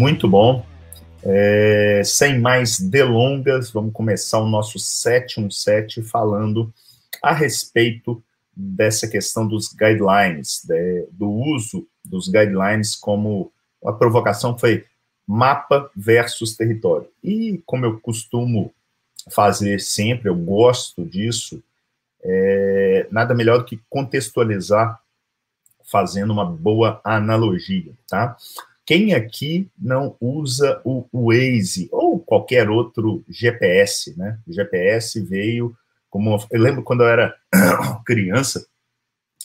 muito bom. É, sem mais delongas, vamos começar o nosso 717 falando a respeito dessa questão dos guidelines, de, do uso dos guidelines como a provocação foi mapa versus território. E como eu costumo fazer sempre, eu gosto disso, é, nada melhor do que contextualizar fazendo uma boa analogia, tá? Quem aqui não usa o Waze ou qualquer outro GPS, né? O GPS veio como eu lembro quando eu era criança,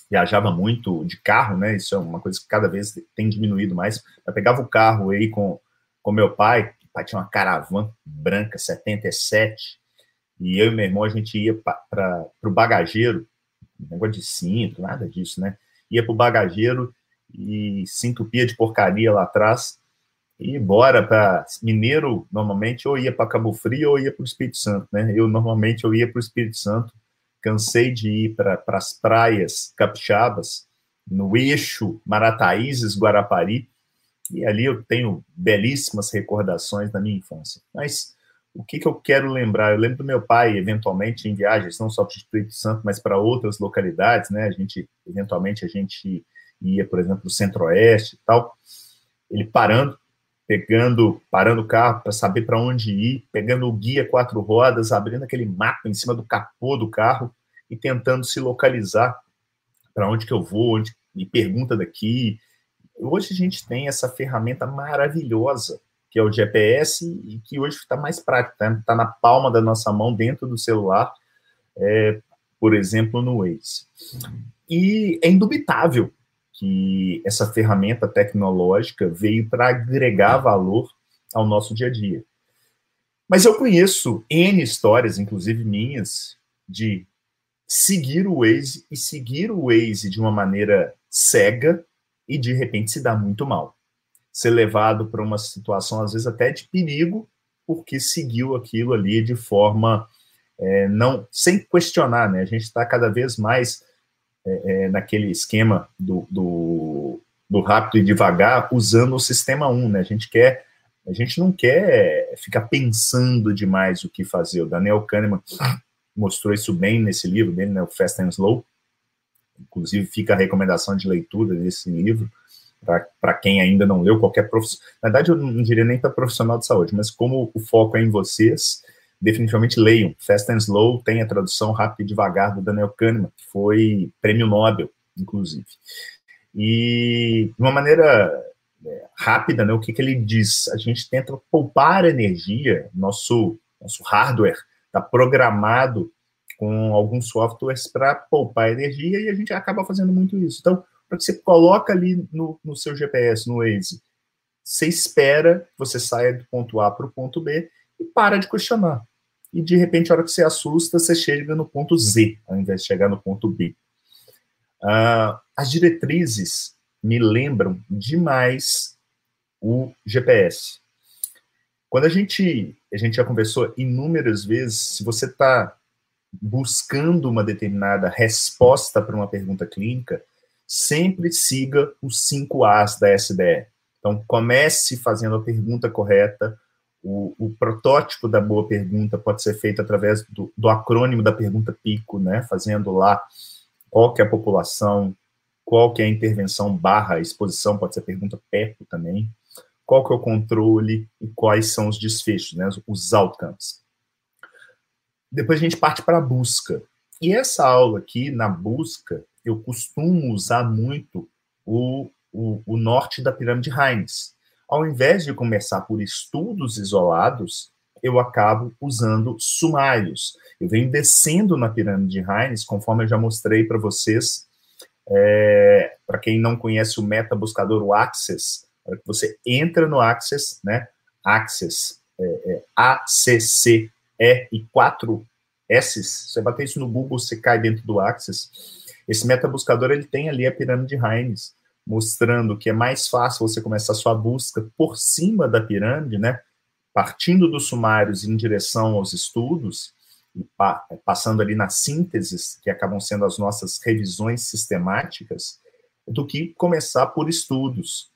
viajava muito de carro, né? Isso é uma coisa que cada vez tem diminuído mais. Eu pegava o carro aí com com meu pai, o pai tinha uma caravana branca 77, e eu e meu irmão a gente ia para o bagageiro, negócio de cinto, nada disso, né? Ia para o bagageiro e se entupia de porcaria lá atrás e bora para Mineiro, normalmente, ou ia para Cabo Frio ou ia para o Espírito Santo, né? Eu, normalmente, eu ia para o Espírito Santo, cansei de ir para as praias capixabas, no eixo Marataízes, Guarapari, e ali eu tenho belíssimas recordações da minha infância. Mas o que, que eu quero lembrar? Eu lembro do meu pai, eventualmente, em viagens, não só para o Espírito Santo, mas para outras localidades, né? A gente, eventualmente, a gente ia, por exemplo, o Centro-Oeste e tal, ele parando, pegando, parando o carro para saber para onde ir, pegando o guia quatro rodas, abrindo aquele mapa em cima do capô do carro e tentando se localizar para onde que eu vou, onde me pergunta daqui. Hoje a gente tem essa ferramenta maravilhosa que é o GPS e que hoje está mais prático, está tá na palma da nossa mão dentro do celular, é, por exemplo, no Waze. E é indubitável que essa ferramenta tecnológica veio para agregar valor ao nosso dia a dia. Mas eu conheço N histórias, inclusive minhas, de seguir o Waze e seguir o Waze de uma maneira cega e de repente se dar muito mal. Ser levado para uma situação, às vezes, até de perigo, porque seguiu aquilo ali de forma é, não sem questionar, né? A gente está cada vez mais é, é, naquele esquema do, do, do, rápido e devagar, usando o sistema 1, né? A gente quer, a gente não quer ficar pensando demais o que fazer. O Daniel Kahneman mostrou isso bem nesse livro dele, né? O Fast and Slow. Inclusive, fica a recomendação de leitura desse livro para quem ainda não leu, qualquer profissional. Na verdade, eu não diria nem para profissional de saúde, mas como o foco é em vocês, definitivamente leiam. Fast and Slow tem a tradução Rápido e Devagar do Daniel Kahneman, que foi prêmio Nobel, inclusive. E de uma maneira é, rápida, né, o que, que ele diz? A gente tenta poupar energia, nosso, nosso hardware está programado com alguns softwares para poupar energia e a gente acaba fazendo muito isso. Então, para que você coloca ali no, no seu GPS, no Waze, você espera você saia do ponto A para o ponto B e para de questionar. E de repente, a hora que você assusta, você chega no ponto Z, ao invés de chegar no ponto B. Uh, as diretrizes me lembram demais o GPS. Quando a gente, a gente já conversou inúmeras vezes, se você está buscando uma determinada resposta para uma pergunta clínica, sempre siga os cinco As da SDE. Então, comece fazendo a pergunta correta, o, o, protótipo da boa pergunta pode ser feito através do, do, acrônimo da pergunta PICO, né, fazendo lá qual que é a população, qual que é a intervenção barra exposição, pode ser pergunta PEPO também, qual que é o controle e quais são os desfechos, né, os outcomes. Depois a gente parte para a busca. E essa aula aqui, na busca, eu costumo usar muito o, o, o norte da pirâmide Heinz, ao invés de começar por estudos isolados, eu acabo usando sumários. Eu venho descendo na pirâmide de Heinz, conforme eu já mostrei para vocês. É, para quem não conhece o meta buscador, o Access, você entra no Access, né? Access, é, é, A-C-C-E e 4 S. Você bater isso no Google, você cai dentro do Access. Esse meta buscador ele tem ali a pirâmide de Heinz mostrando que é mais fácil você começar a sua busca por cima da pirâmide, né? Partindo dos sumários em direção aos estudos, e passando ali nas sínteses, que acabam sendo as nossas revisões sistemáticas, do que começar por estudos.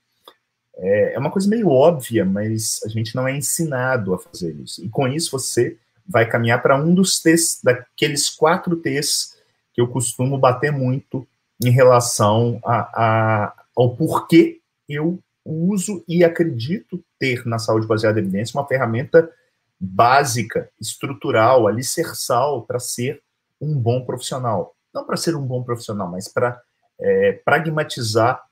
é, é uma coisa meio óbvia, mas a gente não é ensinado a fazer isso. E com isso você vai caminhar para um dos T's, daqueles quatro T's que eu costumo bater muito em relação a, a, ao porquê eu uso e acredito ter na saúde baseada em evidência uma ferramenta básica, estrutural, alicerçal para ser um bom profissional. Não para ser um bom profissional, mas para é, pragmatizar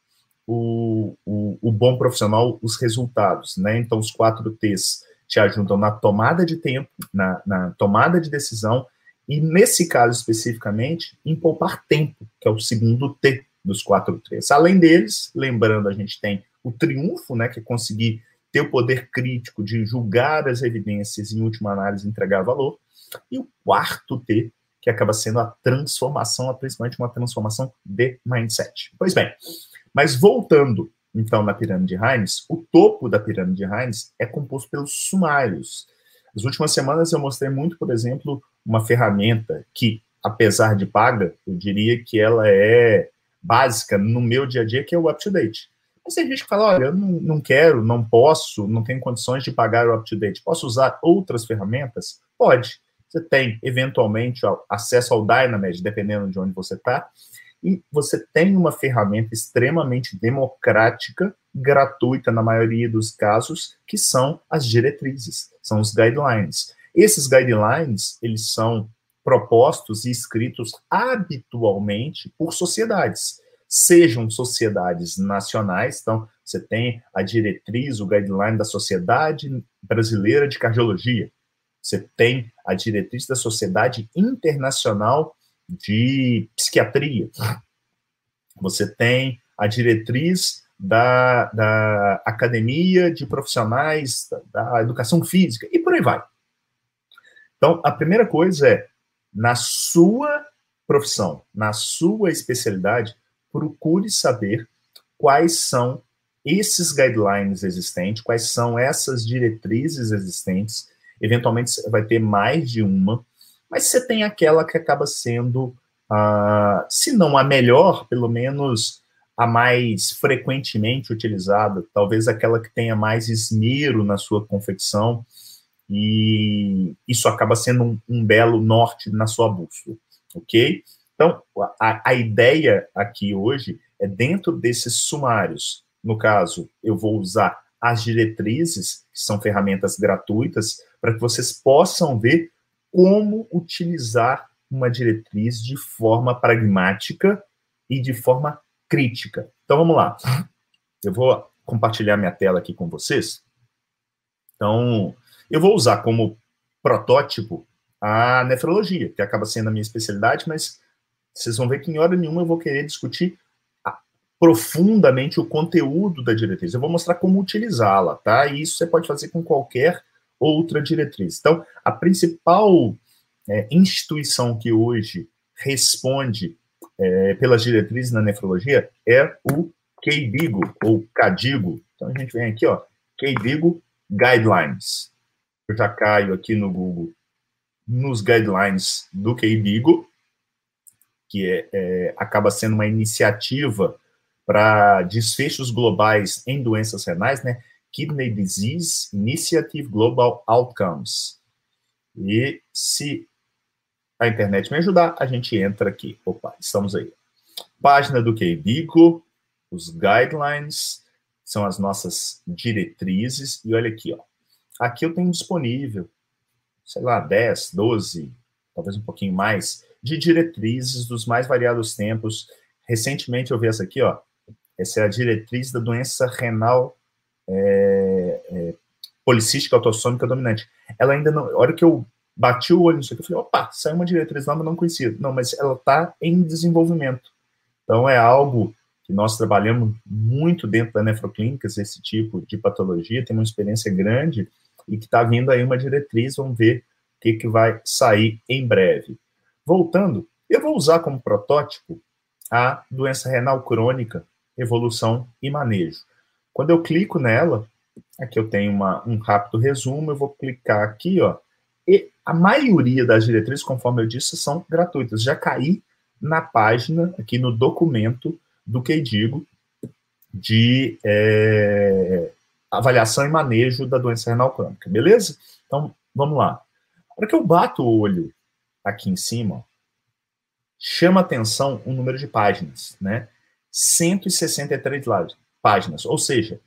o, o, o, bom profissional, os resultados. Né? Então, os quatro T's te ajudam na tomada de tempo, na, na tomada de decisão, e nesse caso especificamente, em poupar tempo, que é o segundo T dos quatro T's. Além deles, lembrando, a gente tem o triunfo, né, que é conseguir ter o poder crítico de julgar as evidências e, em última análise, entregar valor. E o quarto T, que acaba sendo a transformação, principalmente uma transformação de mindset. Pois bem, mas voltando então na pirâmide Heinz, o topo da pirâmide Heinz é composto pelos sumários. Nas últimas semanas eu mostrei muito, por exemplo, uma ferramenta que, apesar de paga, eu diria que ela é básica no meu dia a dia, que é o UpToDate. Mas tem gente que fala, olha, eu não, não quero, não posso, não tenho condições de pagar o UpToDate. Posso usar outras ferramentas? Pode. Você tem, eventualmente, acesso ao Dynamed, dependendo de onde você está, e você tem uma ferramenta extremamente democrática, gratuita na maioria dos casos, que são as diretrizes, são os guidelines. Esses guidelines, eles são propostos e escritos habitualmente por sociedades, sejam sociedades nacionais, então você tem a diretriz, o guideline da Sociedade Brasileira de Cardiologia, você tem a diretriz da Sociedade Internacional de Psiquiatria, você tem a diretriz da, da Academia de Profissionais da, da Educação Física, e por aí vai. Então, a primeira coisa é, na sua profissão, na sua especialidade, procure saber quais são esses guidelines existentes, quais são essas diretrizes existentes. Eventualmente vai ter mais de uma, mas você tem aquela que acaba sendo, se não a melhor, pelo menos a mais frequentemente utilizada, talvez aquela que tenha mais esmero na sua confecção, e isso acaba sendo um, um belo norte na sua bússola, ok? Então, a, a ideia aqui hoje é dentro desses sumários, no caso, eu vou usar as diretrizes, que são ferramentas gratuitas, para que vocês possam ver como utilizar uma diretriz de forma pragmática e de forma crítica. Então vamos lá. Eu vou compartilhar minha tela aqui com vocês. Então, eu vou usar como protótipo a nefrologia, que acaba sendo a minha especialidade, mas vocês vão ver que em hora nenhuma eu vou querer discutir profundamente o conteúdo da diretriz. Eu vou mostrar como utilizá-la, tá? E isso você pode fazer com qualquer outra diretriz. Então, a principal é, instituição que hoje responde é, pelas diretrizes na nefrologia é o KDIGO, ou CADIGO. Então, a gente vem aqui, ó, KDIGO Guidelines eu já caio aqui no Google nos guidelines do KDIGO, que é, é, acaba sendo uma iniciativa para desfechos globais em doenças renais, né? Kidney Disease Initiative Global Outcomes. E se a internet me ajudar, a gente entra aqui. Opa, estamos aí. Página do KDIGO, os guidelines, são as nossas diretrizes, e olha aqui, ó. Aqui eu tenho disponível, sei lá, 10, 12, talvez um pouquinho mais, de diretrizes dos mais variados tempos. Recentemente eu vi essa aqui, ó. Essa é a diretriz da doença renal é, é, policística autossômica dominante. Ela ainda não. A hora que eu bati o olho nisso aqui, eu falei, opa, saiu uma diretriz nova, não conhecia. Não, mas ela está em desenvolvimento. Então é algo que nós trabalhamos muito dentro da nefroclínicas, esse tipo de patologia, tem uma experiência grande e que está vindo aí uma diretriz, vamos ver o que, que vai sair em breve. Voltando, eu vou usar como protótipo a doença renal crônica, evolução e manejo. Quando eu clico nela, aqui eu tenho uma, um rápido resumo, eu vou clicar aqui, ó, e a maioria das diretrizes, conforme eu disse, são gratuitas. Já caí na página, aqui no documento do que digo, de é, avaliação e manejo da doença renal crônica, beleza? Então, vamos lá. Para que eu bato o olho aqui em cima, chama atenção o número de páginas, né? 163 páginas, ou seja,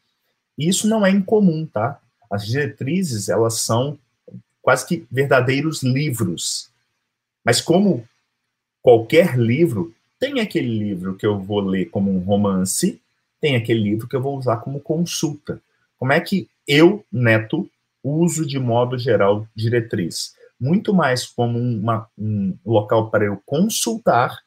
isso não é incomum, tá? As diretrizes, elas são quase que verdadeiros livros. Mas como qualquer livro, tem aquele livro que eu vou ler como um romance, tem aquele livro que eu vou usar como consulta. Como é que eu, Neto, uso de modo geral diretriz? Muito mais como uma, um local para eu consultar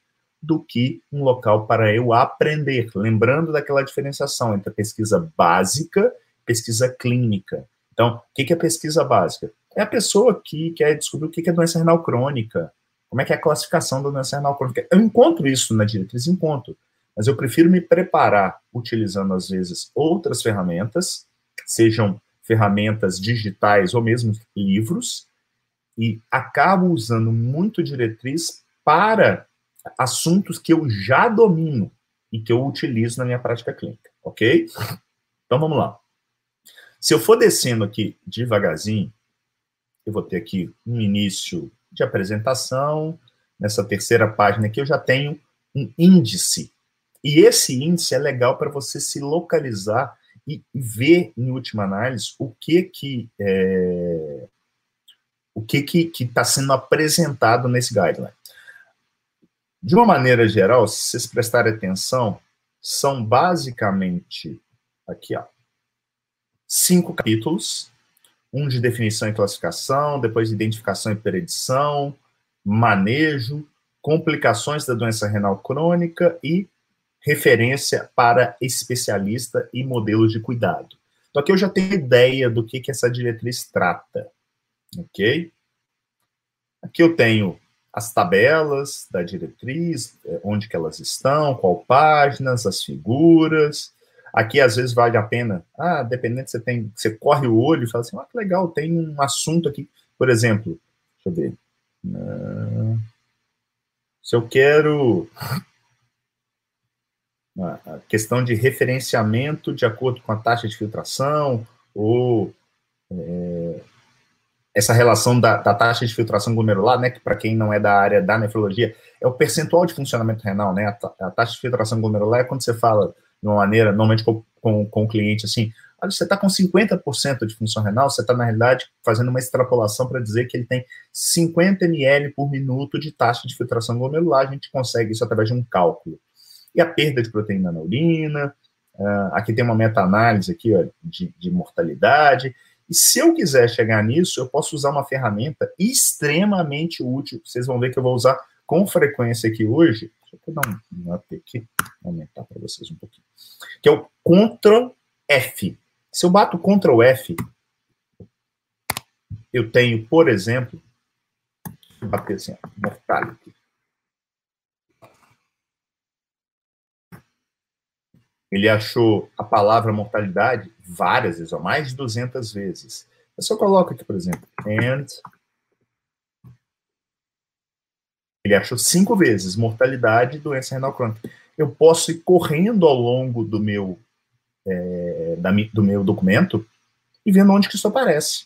do que um local para eu aprender. Lembrando daquela diferenciação entre pesquisa básica e pesquisa clínica. Então, o que é pesquisa básica? É a pessoa que quer descobrir o que é doença renal crônica, como é que é a classificação da doença renal crônica. Eu encontro isso na diretriz, encontro, mas eu prefiro me preparar utilizando, às vezes, outras ferramentas, sejam ferramentas digitais ou mesmo livros, e acabo usando muito diretriz para assuntos que eu já domino e que eu utilizo na minha prática clínica, ok? Então vamos lá. Se eu for descendo aqui devagarzinho, eu vou ter aqui um início de apresentação. Nessa terceira página aqui eu já tenho um índice. E esse índice é legal para você se localizar e ver, em última análise, o que que é, o que que está sendo apresentado nesse guideline. De uma maneira geral, se vocês prestarem atenção, são basicamente aqui, ó, cinco capítulos um de definição e classificação, depois identificação e predição, manejo, complicações da doença renal crônica e referência para especialista e modelos de cuidado. Então aqui eu já tenho ideia do que, que essa diretriz trata, ok? Aqui eu tenho as tabelas da diretriz, eh, onde que elas estão, qual páginas, as figuras, Aqui, às vezes, vale a pena. Ah, dependendo, você tem. Você corre o olho e fala assim: ah, que legal, tem um assunto aqui. Por exemplo, deixa eu ver. Uh, se eu quero. A questão de referenciamento de acordo com a taxa de filtração, ou é, essa relação da, da, taxa de filtração glomerular, né, que para quem não é da área da nefrologia, é o percentual de funcionamento renal, né, a, a taxa de filtração glomerular é quando você fala de uma maneira, normalmente com, com, com o cliente, assim, você está com 50% de função renal, você está, na realidade, fazendo uma extrapolação para dizer que ele tem 50 ml por minuto de taxa de filtração glomerular, a gente consegue isso através de um cálculo. E a perda de proteína na urina, uh, aqui tem uma meta-análise aqui, ó, de, de mortalidade, e se eu quiser chegar nisso, eu posso usar uma ferramenta extremamente útil, vocês vão ver que eu vou usar com frequência aqui hoje, deixa eu dar um, up aqui, aumentar para vocês um pouquinho, que é o Ctrl F. Se eu bato Ctrl F, eu tenho, por exemplo, vou bater assim, mortality. Ele achou a palavra mortalidade várias vezes, ó, mais de 200 vezes. Eu só coloco aqui, por exemplo, and ele achou cinco vezes mortalidade e doença renal crônica. Eu posso ir correndo ao longo do meu, é, da, do meu documento e vendo onde que isso aparece.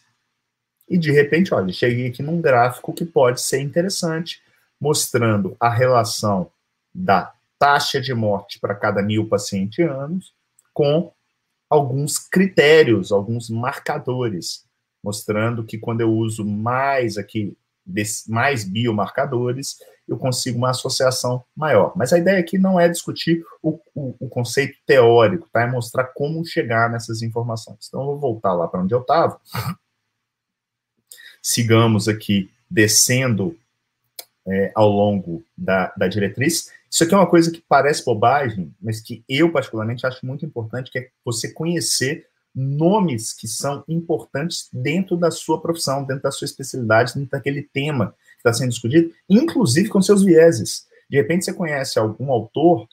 E de repente, olha, cheguei aqui num gráfico que pode ser interessante, mostrando a relação da taxa de morte para cada mil pacientes anos com alguns critérios, alguns marcadores, mostrando que quando eu uso mais aqui mais biomarcadores, eu consigo uma associação maior. Mas a ideia aqui não é discutir o, o, o conceito teórico, tá? É mostrar como chegar nessas informações. Então, eu vou voltar lá para onde eu estava. Sigamos aqui descendo é, ao longo da, da diretriz. Isso aqui é uma coisa que parece bobagem, mas que eu, particularmente, acho muito importante, que é você conhecer nomes que são importantes dentro da sua profissão, dentro da sua especialidade, dentro daquele tema que está sendo discutido, inclusive com seus vieses. De repente você conhece algum autor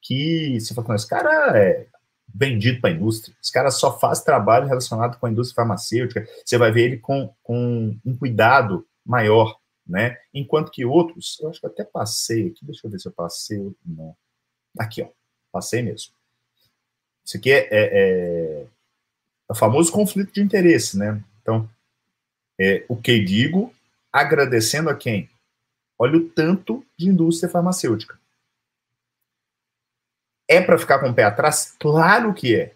que você fala, esse cara é vendido para a indústria, esse cara só faz trabalho relacionado com a indústria farmacêutica, você vai ver ele com, com um cuidado maior, né? Enquanto que outros, eu acho que até passei aqui, deixa eu ver se eu passei, não. Aqui, ó, passei mesmo Isso aqui é, é, é, o famoso conflito de interesse, né? Então, é, o que digo, agradecendo a quem? Olha o tanto de indústria farmacêutica. É para ficar com o pé atrás? Claro que é.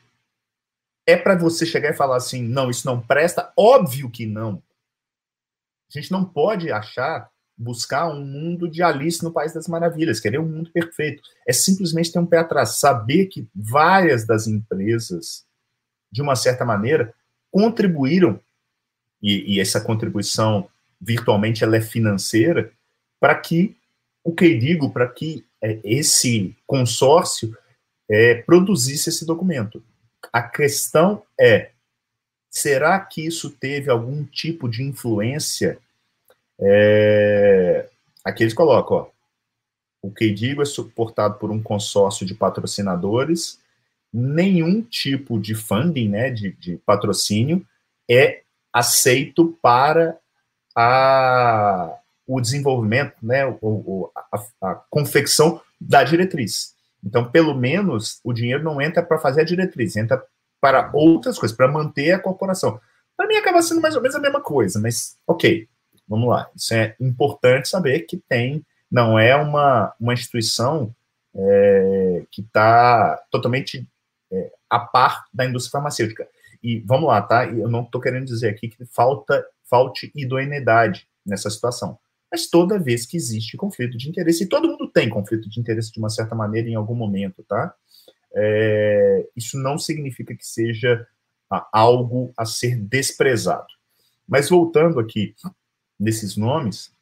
É para você chegar e falar assim, não, isso não presta? Óbvio que não. A gente não pode achar, buscar um mundo de Alice no País das Maravilhas, querer um mundo perfeito. É simplesmente ter um pé atrás, saber que várias das empresas, de uma certa maneira, contribuíram, e, e essa contribuição virtualmente ela é financeira, para que o que digo, para que é, esse consórcio é, produzisse esse documento. A questão é: será que isso teve algum tipo de influência? É, aqui eles colocam, ó, o que digo é suportado por um consórcio de patrocinadores, nenhum tipo de funding, né, de, de patrocínio, é aceito para a, o desenvolvimento, né, o, o a, a, confecção da diretriz. Então, pelo menos, o dinheiro não entra para fazer a diretriz, entra para outras coisas, para manter a corporação. Para mim, acaba sendo mais ou menos a mesma coisa, mas ok, vamos lá. Isso é importante saber que tem, não é uma, uma instituição é, que está totalmente é, a par da indústria farmacêutica. E vamos lá, tá? Eu não estou querendo dizer aqui que falta falte idoneidade nessa situação mas toda vez que existe conflito de interesse, e todo mundo tem conflito de interesse de uma certa maneira em algum momento, tá? É, isso não significa que seja algo a ser desprezado. Mas voltando aqui nesses nomes,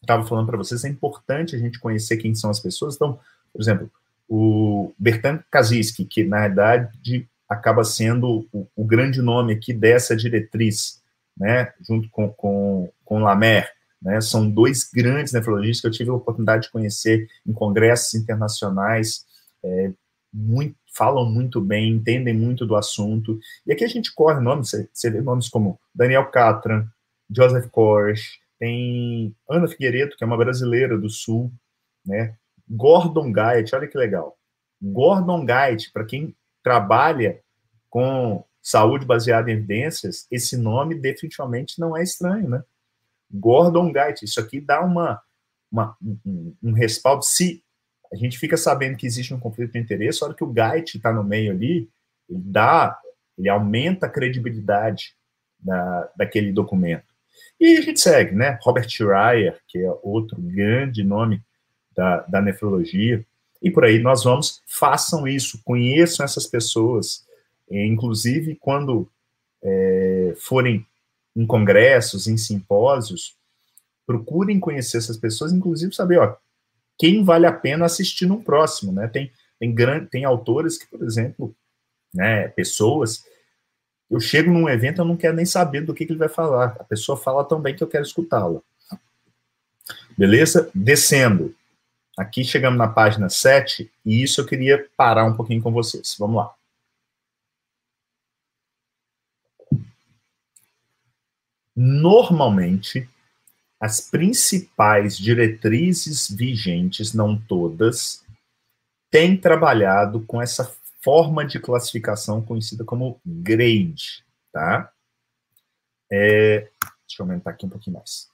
estava falando para vocês, é importante a gente conhecer quem são as pessoas. Então, por exemplo, o Bertrand Kaczynski, que na verdade acaba sendo o, o, grande nome aqui dessa diretriz, né, junto com, com, com Lamer, né? São dois grandes nefrologistas que eu tive a oportunidade de conhecer em congressos internacionais, é, muito, falam muito bem, entendem muito do assunto. E aqui a gente corre nomes, você vê nomes como Daniel Catran, Joseph Kors, tem Ana Figueiredo, que é uma brasileira do Sul, né? Gordon Guide, olha que legal. Gordon Guide, para quem trabalha com saúde baseada em evidências, esse nome definitivamente não é estranho, né? Gordon Gait. Isso aqui dá uma, uma um, um, respaldo. Se a gente fica sabendo que existe um conflito de interesse, a hora que o Gait está no meio ali, ele dá, ele aumenta a credibilidade da, daquele documento. E a gente segue, né? Robert Schreier, que é outro grande nome da, da nefrologia, e por aí nós vamos, façam isso, conheçam essas pessoas, inclusive quando é, forem em congressos, em simpósios, procurem conhecer essas pessoas, inclusive saber, ó, quem vale a pena assistir no próximo, né? Tem, tem, grande, tem autores que, por exemplo, né, pessoas, eu chego num evento, eu não quero nem saber do que, que ele vai falar. A pessoa fala tão bem que eu quero escutá-la. Beleza? Descendo. Aqui chegamos na página 7, e isso eu queria parar um pouquinho com vocês. Vamos lá. Normalmente, as principais diretrizes vigentes, não todas, têm trabalhado com essa forma de classificação conhecida como grade, tá? É, deixa eu aumentar aqui um pouquinho mais.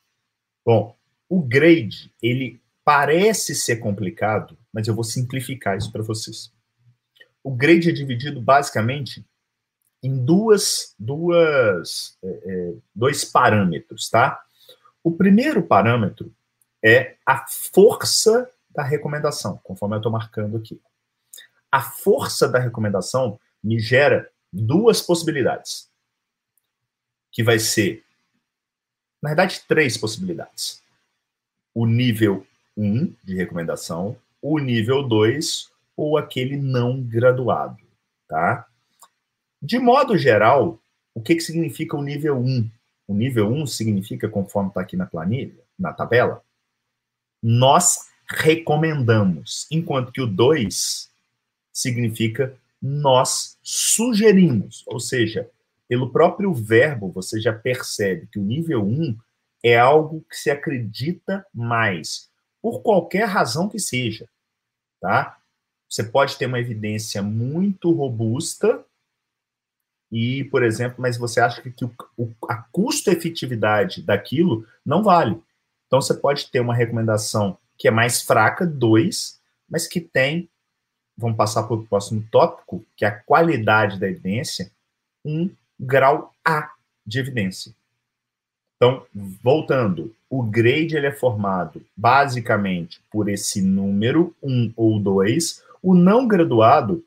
Bom, o grade, ele parece ser complicado, mas eu vou simplificar isso para vocês. O grade é dividido basicamente em duas, duas, é, é, dois parâmetros, tá? O primeiro parâmetro é a força da recomendação, conforme eu estou marcando aqui. A força da recomendação me gera duas possibilidades, que vai ser, na verdade, três possibilidades. O nível 1 de recomendação, o nível 2 ou aquele não graduado, tá? De modo geral, o que, que significa o nível 1? O nível 1 significa, conforme está aqui na planilha, na tabela, nós recomendamos, enquanto que o 2 significa nós sugerimos, ou seja, pelo próprio verbo você já percebe que o nível 1 é algo que se acredita mais, por qualquer razão que seja, tá? você pode ter uma evidência muito robusta e, por exemplo, mas você acha que o, o, a custo-efetividade daquilo não vale. Então, você pode ter uma recomendação que é mais fraca, 2, mas que tem, vamos passar para o próximo tópico, que é a qualidade da evidência, um grau A de evidência. Então, voltando, o grade ele é formado basicamente por esse número, 1 um ou 2, o não graduado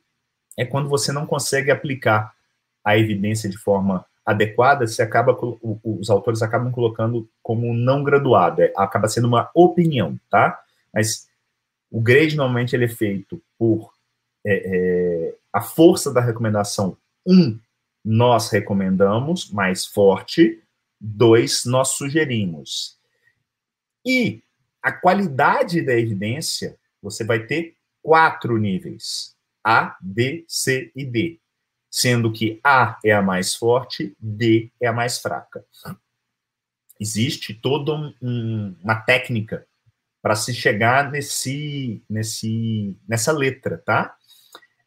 é quando você não consegue aplicar a evidência de forma adequada, se acaba os autores acabam colocando como não graduado, é, acaba sendo uma opinião, tá? Mas o grade normalmente ele é feito por é, é, a força da recomendação. Um, nós recomendamos mais forte. Dois, nós sugerimos. E a qualidade da evidência, você vai ter quatro níveis: A, B, C e D. Sendo que A é a mais forte, D é a mais fraca. Existe toda um, uma técnica para se chegar nesse, nesse, nessa letra, tá?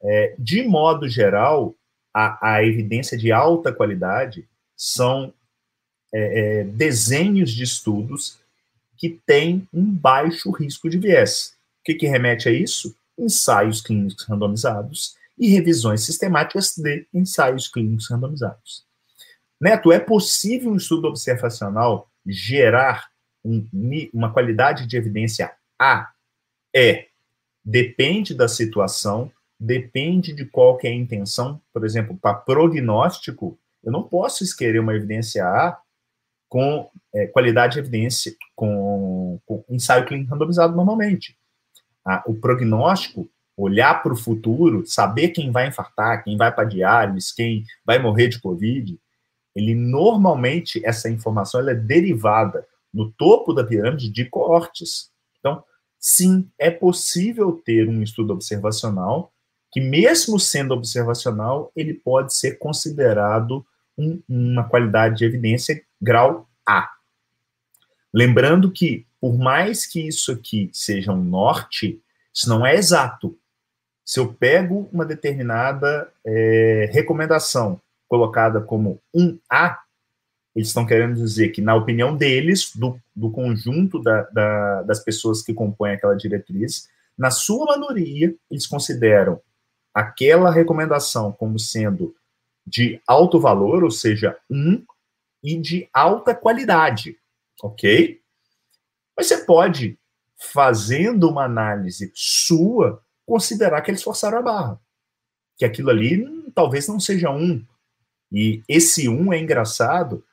É, de modo geral, a, a, evidência de alta qualidade são é, é, desenhos de estudos que têm um baixo risco de viés. O que, que remete a isso? ensaios clínicos randomizados e revisões sistemáticas de ensaios clínicos randomizados. Neto, é possível um estudo observacional gerar um, uma qualidade de evidência A? É. Depende da situação, depende de qual que é a intenção. Por exemplo, para prognóstico, eu não posso esquecer uma evidência A com é, qualidade de evidência, com, com ensaio clínico randomizado normalmente a, o prognóstico, olhar para o futuro, saber quem vai infartar, quem vai para diálise, quem vai morrer de Covid, ele normalmente, essa informação ela é derivada no topo da pirâmide de coortes. Então, sim, é possível ter um estudo observacional que, mesmo sendo observacional, ele pode ser considerado um, uma qualidade de evidência grau A. Lembrando que por mais que isso aqui seja um norte, isso não é exato. Se eu pego uma determinada é, recomendação colocada como um A, eles estão querendo dizer que, na opinião deles, do, do conjunto da, da, das pessoas que compõem aquela diretriz, na sua maioria, eles consideram aquela recomendação como sendo de alto valor, ou seja, um, e de alta qualidade, ok? Mas você pode, fazendo uma análise sua, considerar que eles forçaram a barra. Que aquilo ali talvez não seja um. E esse um é engraçado.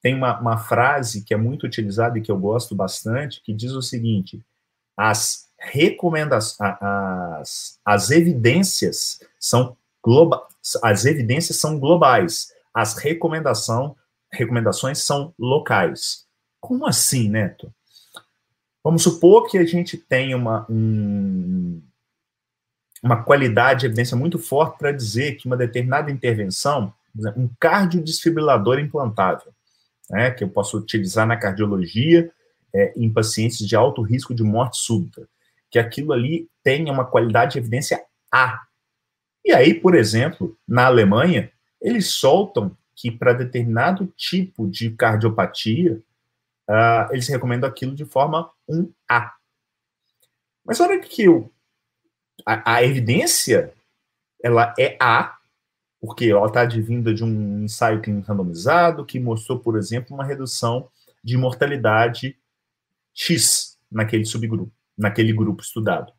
Tem uma, uma frase que é muito utilizada e que eu gosto bastante, que diz o seguinte: as recomendações, as, as evidências são globais, as evidências são globais, as recomendação, recomendações são locais. Como assim, Neto? Vamos supor que a gente tenha uma, um, uma qualidade de evidência muito forte para dizer que uma determinada intervenção, um cardiodesfibrilador implantável, né, que eu posso utilizar na cardiologia é, em pacientes de alto risco de morte súbita, que aquilo ali tenha uma qualidade de evidência A. E aí, por exemplo, na Alemanha, eles soltam que para determinado tipo de cardiopatia, uh, eles recomendam aquilo de forma 1A. Mas olha que o, a, a, evidência ela é A, porque ela está advinda de um ensaio clínico randomizado que mostrou, por exemplo, uma redução de mortalidade X naquele subgrupo, naquele grupo estudado.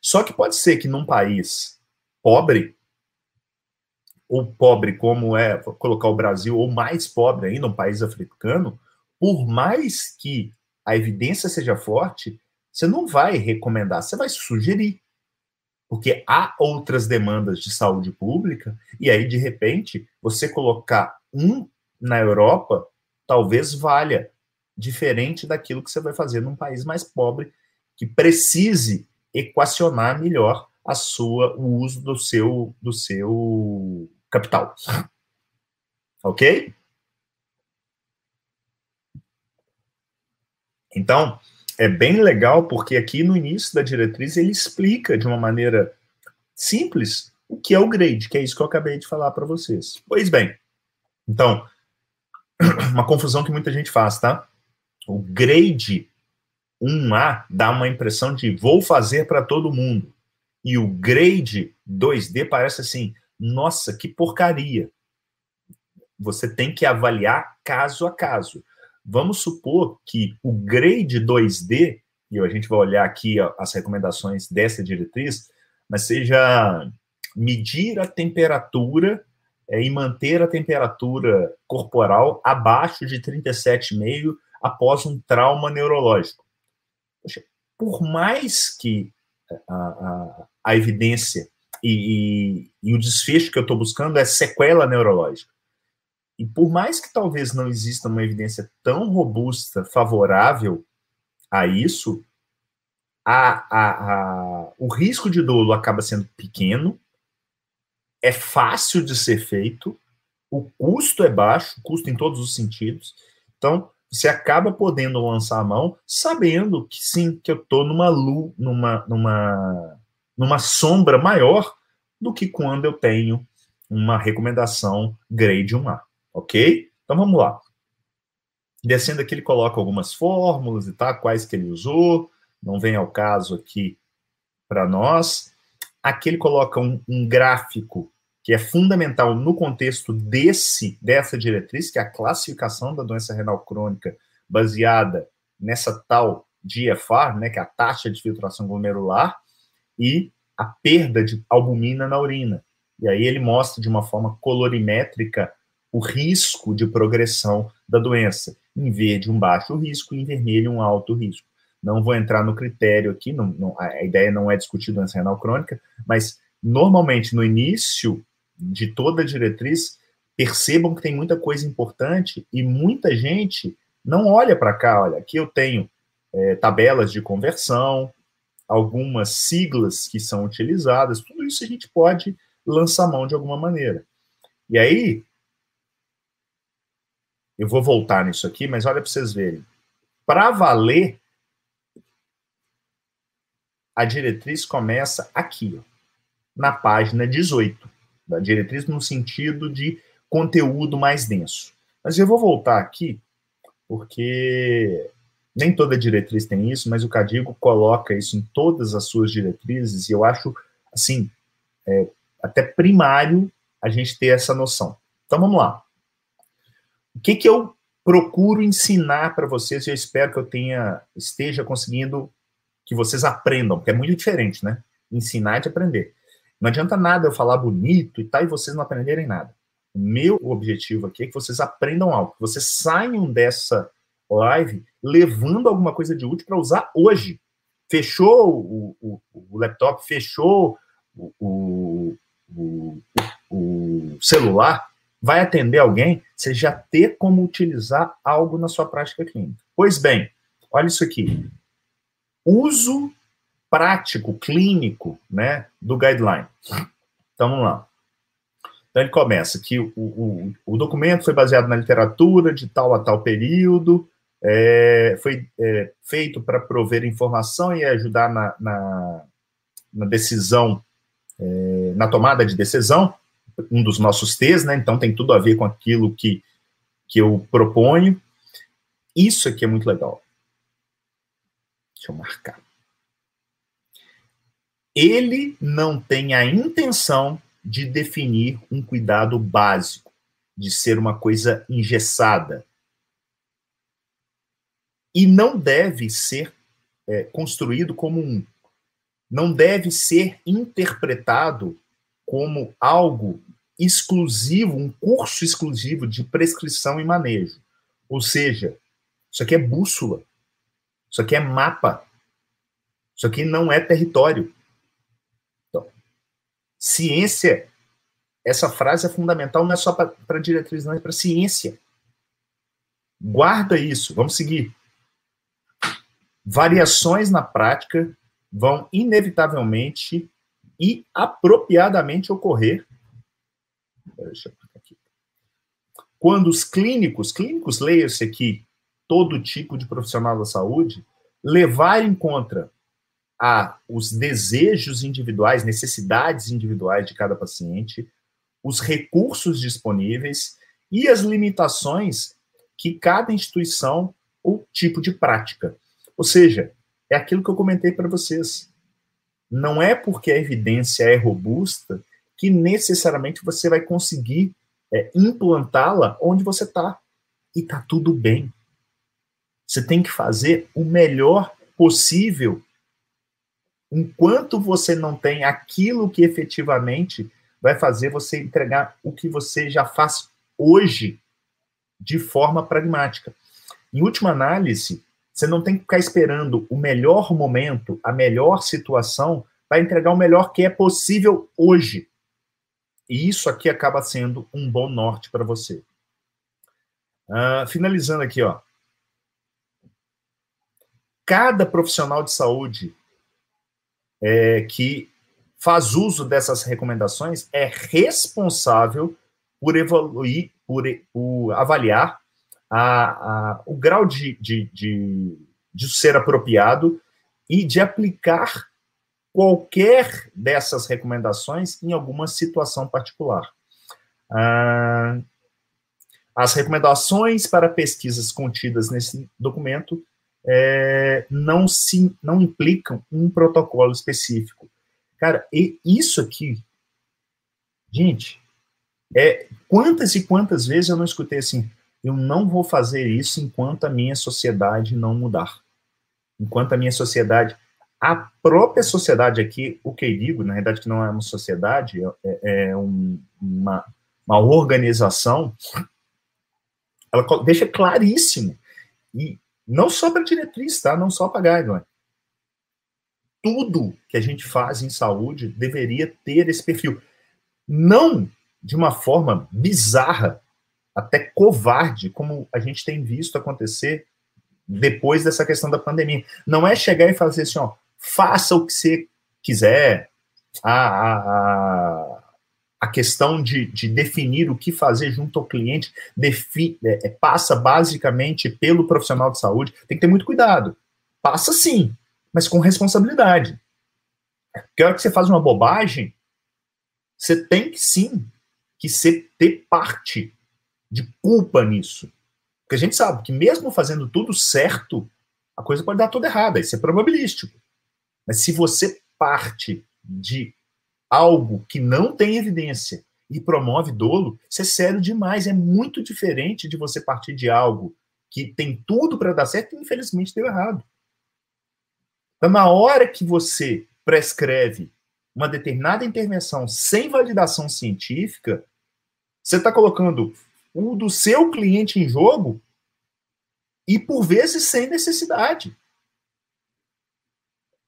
Só que pode ser que num país pobre, ou pobre como é, vou colocar o Brasil, ou mais pobre ainda, um país africano, por mais que a evidência seja forte, você não vai recomendar, você vai sugerir. Porque há outras demandas de saúde pública, e aí, de repente, você colocar um na Europa talvez valha, diferente daquilo que você vai fazer num país mais pobre, que precise equacionar melhor a sua, o uso do seu, do seu capital. Ok? Então, é bem legal porque aqui no início da diretriz ele explica de uma maneira simples o que é o grade, que é isso que eu acabei de falar para vocês. Pois bem, então, uma confusão que muita gente faz, tá? O grade 1A dá uma impressão de vou fazer para todo mundo. E o grade 2D parece assim, nossa, que porcaria. Você tem que avaliar caso a caso. Vamos supor que o grade 2D, e a gente vai olhar aqui as recomendações dessa diretriz, mas seja medir a temperatura é, e manter a temperatura corporal abaixo de 37,5 após um trauma neurológico. Por mais que a, a, a evidência e, e, e, o desfecho que eu estou buscando é sequela neurológica. E por mais que talvez não exista uma evidência tão robusta, favorável a isso, a, a, a, o risco de dolo acaba sendo pequeno, é fácil de ser feito, o custo é baixo, custo em todos os sentidos. Então, você acaba podendo lançar a mão sabendo que sim, que eu estou numa luz, numa, numa, numa sombra maior do que quando eu tenho uma recomendação grade 1A ok? Então vamos lá. Descendo aqui, ele coloca algumas fórmulas e tal, quais que ele usou, não vem ao caso aqui para nós. Aqui ele coloca um, um gráfico que é fundamental no contexto desse dessa diretriz, que é a classificação da doença renal crônica baseada nessa tal GFR, né, que é a taxa de filtração glomerular, e a perda de albumina na urina. E aí ele mostra de uma forma colorimétrica o risco de progressão da doença. Em verde, um baixo risco, em vermelho, um alto risco. Não vou entrar no critério aqui, não, não, a ideia não é discutir doença renal crônica, mas normalmente no início de toda a diretriz, percebam que tem muita coisa importante e muita gente não olha para cá. Olha, aqui eu tenho é, tabelas de conversão, algumas siglas que são utilizadas, tudo isso a gente pode lançar mão de alguma maneira. E aí, eu vou voltar nisso aqui, mas olha para vocês verem. Para valer, a diretriz começa aqui, ó, na página 18. Da diretriz no sentido de conteúdo mais denso. Mas eu vou voltar aqui, porque nem toda diretriz tem isso, mas o Cadigo coloca isso em todas as suas diretrizes, e eu acho, assim, é, até primário a gente ter essa noção. Então vamos lá. O que, que eu procuro ensinar para vocês e eu espero que eu tenha esteja conseguindo que vocês aprendam, porque é muito diferente, né? Ensinar de aprender. Não adianta nada eu falar bonito e tal e vocês não aprenderem nada. O meu objetivo aqui é que vocês aprendam algo, que vocês saiam dessa live levando alguma coisa de útil para usar hoje. Fechou o, o, o laptop, fechou o, o celular, vai atender alguém, você já ter como utilizar algo na sua prática clínica. Pois bem, olha isso aqui. Uso prático, clínico, né, do guideline. Então, vamos lá. Então, ele começa que o, o, o documento foi baseado na literatura de tal a tal período, é, foi é, feito para prover informação e ajudar na, na, na decisão, é, na tomada de decisão, um dos nossos T's, né? Então tem tudo a ver com aquilo que, que eu proponho. Isso aqui é muito legal. Deixa eu marcar. Ele não tem a intenção de definir um cuidado básico, de ser uma coisa engessada. E não deve ser é, construído como um. Não deve ser interpretado como algo exclusivo, um curso exclusivo de prescrição e manejo. Ou seja, isso aqui é bússola. Isso aqui é mapa. Isso aqui não é território. Então, ciência, essa frase é fundamental, não é só para diretriz, não, é para ciência. Guarda isso, vamos seguir. Variações na prática vão inevitavelmente e apropriadamente ocorrer. Deixa eu aqui. Quando os clínicos, clínicos, leia-se aqui, todo tipo de profissional da saúde, levar em conta a os desejos individuais, necessidades individuais de cada paciente, os recursos disponíveis e as limitações que cada instituição ou tipo de prática. Ou seja, é aquilo que eu comentei para vocês. Não é porque a evidência é robusta que necessariamente você vai conseguir é, implantá-la onde você está. E está tudo bem. Você tem que fazer o melhor possível enquanto você não tem aquilo que efetivamente vai fazer você entregar o que você já faz hoje de forma pragmática. Em última análise, você não tem que ficar esperando o melhor momento, a melhor situação, para entregar o melhor que é possível hoje. E isso aqui acaba sendo um bom norte para você. Uh, finalizando aqui, ó. Cada profissional de saúde é, que faz uso dessas recomendações é responsável por evoluir, por, por avaliar a, a, o grau de, de, de, de ser apropriado e de aplicar qualquer dessas recomendações em alguma situação particular. Ah, as recomendações para pesquisas contidas nesse documento é, não se não implicam um protocolo específico. Cara, e isso aqui, gente, é quantas e quantas vezes eu não escutei assim, eu não vou fazer isso enquanto a minha sociedade não mudar. Enquanto a minha sociedade a própria sociedade aqui, o que eu digo, na verdade, que não é uma sociedade, é, é um, uma, uma organização, ela deixa claríssimo, e não só para diretriz, tá? Não só para guideline. Tudo que a gente faz em saúde deveria ter esse perfil. Não de uma forma bizarra, até covarde, como a gente tem visto acontecer depois dessa questão da pandemia. Não é chegar e fazer assim, ó, faça o que você quiser. A, a, a, questão de, de, definir o que fazer junto ao cliente defi, é, é, passa basicamente pelo profissional de saúde. Tem que ter muito cuidado. Passa sim, mas com responsabilidade. Porque a hora que você faz uma bobagem, você tem que sim que ser, ter parte de culpa nisso. Porque a gente sabe que mesmo fazendo tudo certo, a coisa pode dar toda errada. Isso é probabilístico. Mas se você parte de algo que não tem evidência e promove dolo, isso é sério demais. É muito diferente de você partir de algo que tem tudo para dar certo e infelizmente deu errado. Então, na hora que você prescreve uma determinada intervenção sem validação científica, você está colocando o do seu cliente em jogo e, por vezes, sem necessidade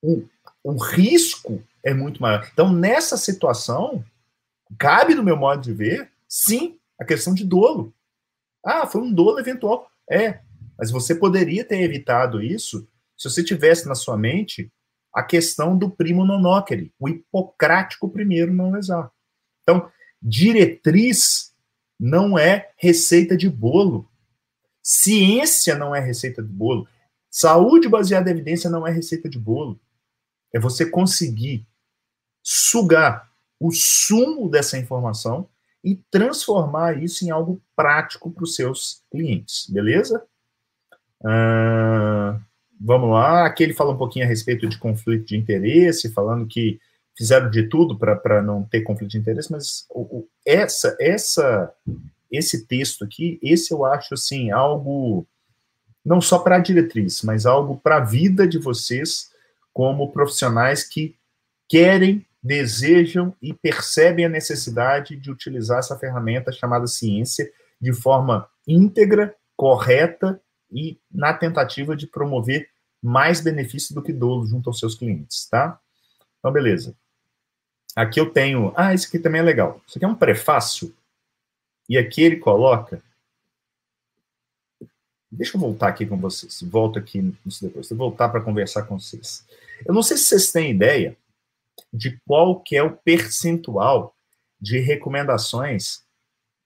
o, o risco é muito maior. Então, nessa situação, cabe, no meu modo de ver, sim, a questão de dolo. Ah, foi um dolo eventual. É, mas você poderia ter evitado isso se você tivesse na sua mente a questão do primo nonóquere, o hipocrático primeiro não lesar. Então, diretriz não é receita de bolo. Ciência não é receita de bolo. Saúde baseada em evidência não é receita de bolo. É você conseguir sugar o sumo dessa informação e transformar isso em algo prático para os seus clientes, beleza? Uh, vamos lá. Aqui ele fala um pouquinho a respeito de conflito de interesse, falando que fizeram de tudo para não ter conflito de interesse, mas o, o, essa, essa, esse texto aqui, esse eu acho assim algo não só para a diretriz, mas algo para a vida de vocês como profissionais que querem, desejam e percebem a necessidade de utilizar essa ferramenta chamada ciência de forma íntegra, correta e na tentativa de promover mais benefício do que dolo junto aos seus clientes, tá? Então, beleza. Aqui eu tenho. Ah, esse aqui também é legal. Isso aqui é um prefácio. E aqui ele coloca Deixa eu voltar aqui com vocês. Volto aqui nisso depois. Vou voltar para conversar com vocês. Eu não sei se vocês têm ideia de qual que é o percentual de recomendações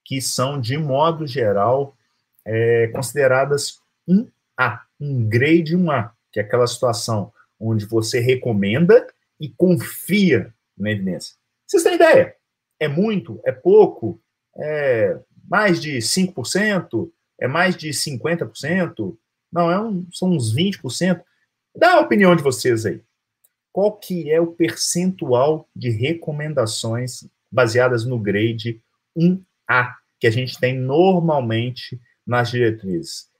que são, de modo geral, é, consideradas um A, um grade 1A. que é aquela situação onde você recomenda e confia na evidência. Vocês têm ideia? É muito? É pouco? É mais de 5%? É mais de 50%? Não, é um, são uns 20%. Dá a opinião de vocês aí. Qual que é o percentual de recomendações baseadas no grade 1A que a gente tem normalmente nas diretrizes?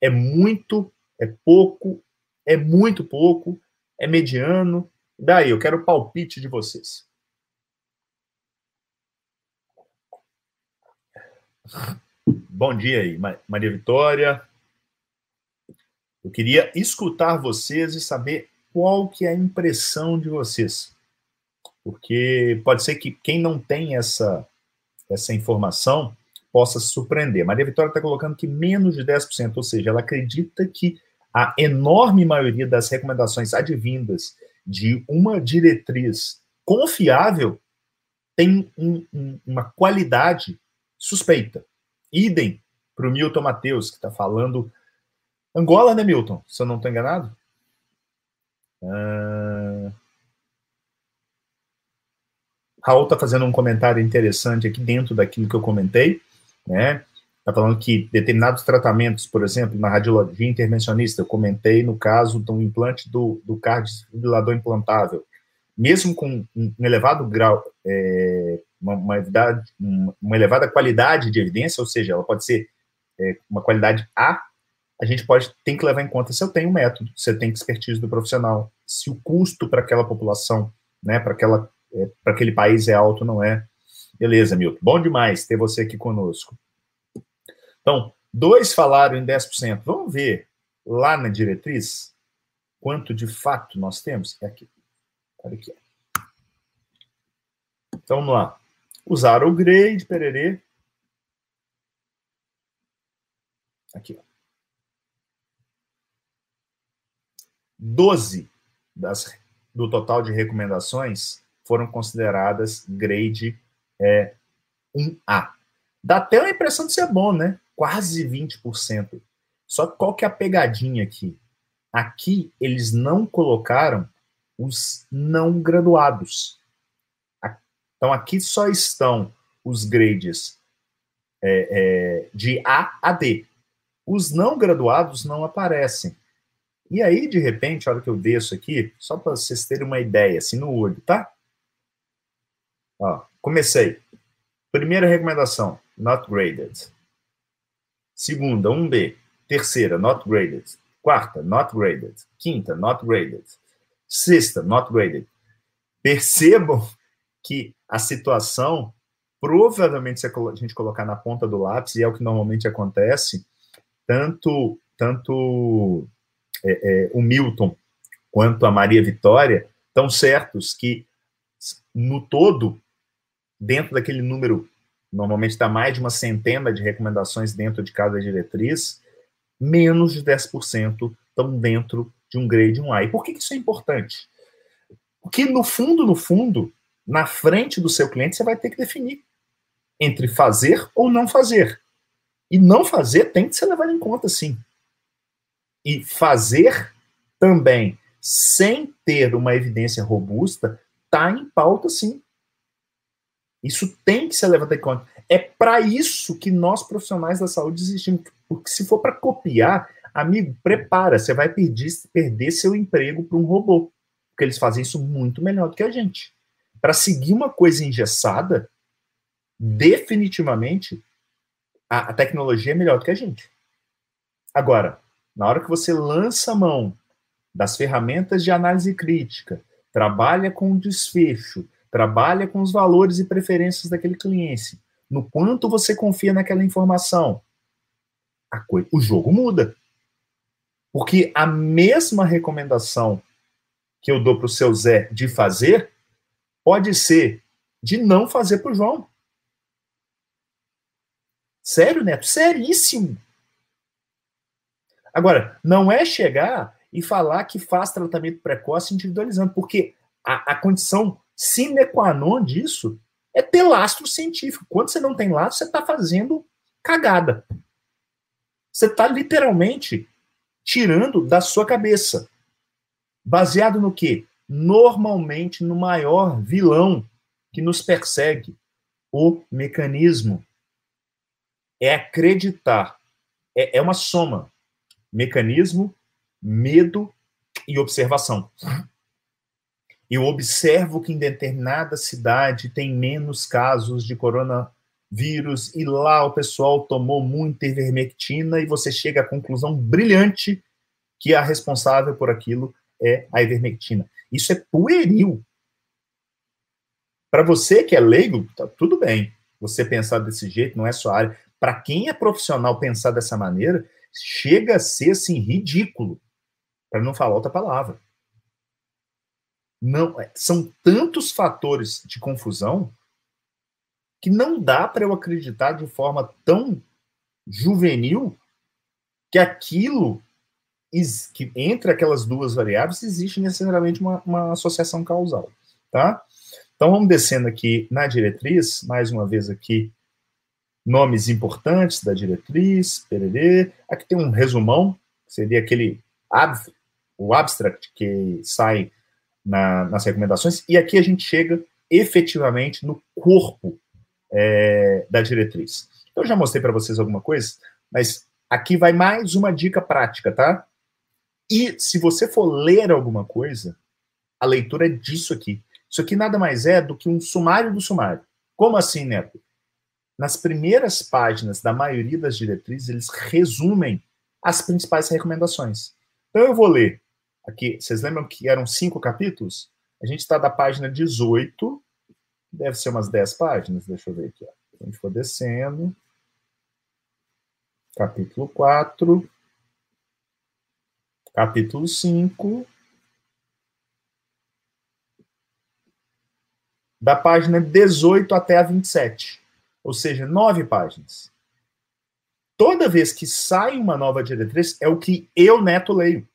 É muito, é pouco, é muito pouco, é mediano. Daí, eu quero o palpite de vocês. Bom dia aí, Maria Vitória. Eu queria escutar vocês e saber qual que é a impressão de vocês. Porque pode ser que quem não tem essa, essa informação possa se surpreender. Maria Vitória está colocando que menos de 10%, ou seja, ela acredita que a enorme maioria das recomendações advindas de uma diretriz confiável tem um, um, uma qualidade suspeita. Idem para o Milton Mateus, que está falando Angola, né, Milton? Se eu não estou enganado? Uh... Raul está fazendo um comentário interessante aqui dentro daquilo que eu comentei, né? Está falando que determinados tratamentos, por exemplo, na radiologia intervencionista, eu comentei no caso do implante do, do cardiodesfibrilador implantável, mesmo com um elevado grau, é, uma, uma, uma, elevada qualidade de evidência, ou seja, ela pode ser é, uma qualidade A, a gente pode tem que levar em conta se eu tenho método, se eu tenho expertise do profissional, se o custo para aquela população, né, para aquela é, para aquele país é alto, não é? Beleza, Milton. Bom demais ter você aqui conosco. Então, dois falaram em 10%. Vamos ver lá na diretriz quanto de fato nós temos? É aqui. Olha aqui. Então, vamos lá. Usaram o grade, pererê. Aqui, ó. 12 das, do total de recomendações foram consideradas grade é, 1A. Dá até a impressão de ser bom, né? Quase 20%. Só que qual que é a pegadinha aqui? Aqui eles não colocaram os não graduados. Então aqui só estão os grades é, é, de A a D. Os não graduados não aparecem. E aí, de repente, a hora que eu desço aqui, só para vocês terem uma ideia, assim, no olho, tá? Ó, comecei. Primeira recomendação, not graded. Segunda, 1B. Terceira, not graded. Quarta, not graded. Quinta, not graded. Sexta, not graded. Percebam que a situação, provavelmente, se a gente colocar na ponta do lápis, e é o que normalmente acontece, tanto, tanto é, é, o Milton quanto a Maria Vitória estão certos que, no todo, dentro daquele número, normalmente está mais de uma centena de recomendações dentro de cada diretriz, menos de 10% estão dentro de um grade 1A. E por que isso é importante? Porque, no fundo, no fundo, na frente do seu cliente, você vai ter que definir entre fazer ou não fazer. E não fazer tem que ser levado em conta, sim e fazer também sem ter uma evidência robusta está em pauta, sim. Isso tem que ser levado em conta. É para isso que nós, profissionais da saúde, existimos. Porque se for para copiar, amigo, prepara, você vai perder, perder seu emprego para um robô. Porque eles fazem isso muito melhor do que a gente. Para seguir uma coisa engessada, definitivamente, a, a tecnologia é melhor do que a gente. Agora, na hora que você lança a mão das ferramentas de análise crítica, trabalha com o desfecho, trabalha com os valores e preferências daquele cliente, no quanto você confia naquela informação, coisa, o jogo muda. Porque a mesma recomendação que eu dou para o seu Zé de fazer pode ser de não fazer para o João. Sério, Neto? Seríssimo. Agora, não é chegar e falar que faz tratamento precoce individualizando, porque a, a condição sine qua non disso é ter lastro científico. Quando você não tem lastro, você está fazendo cagada. Você está literalmente tirando da sua cabeça. Baseado no quê? Normalmente no maior vilão que nos persegue, o mecanismo. É acreditar. É, é uma soma. Mecanismo, medo e observação. Eu observo que em determinada cidade tem menos casos de coronavírus e lá o pessoal tomou muita ivermectina e você chega à conclusão brilhante que a responsável por aquilo é a ivermectina. Isso é pueril. Para você que é leigo, tá tudo bem. Você pensar desse jeito não é sua área. Para quem é profissional pensar dessa maneira, chega a ser assim ridículo, para não falar outra palavra. Não, é, são tantos fatores de confusão que não dá para eu acreditar de forma tão juvenil que aquilo que entre aquelas duas variáveis existe necessariamente uma, uma associação causal, tá? Então vamos descendo aqui na diretriz, mais uma vez aqui nomes importantes da diretriz, pererê. Aqui tem um resumão, seria aquele ab, o abstract que sai na, nas recomendações, e aqui a gente chega efetivamente no corpo é, da diretriz. Então, eu já mostrei para vocês alguma coisa, mas aqui vai mais uma dica prática, tá? E se você for ler alguma coisa, a leitura é disso aqui. Isso aqui nada mais é do que um sumário do sumário. Como assim, Neto? Nas primeiras páginas da maioria das diretrizes, eles resumem as principais recomendações. Então eu vou ler aqui. Vocês lembram que eram cinco capítulos? A gente está da página 18, deve ser umas 10 páginas, deixa eu ver aqui. Ó. A gente for descendo. Capítulo 4. Capítulo 5. Da página 18 até a 27 ou seja, nove páginas. Toda vez que sai uma nova diretriz, é o que eu, Neto, leio.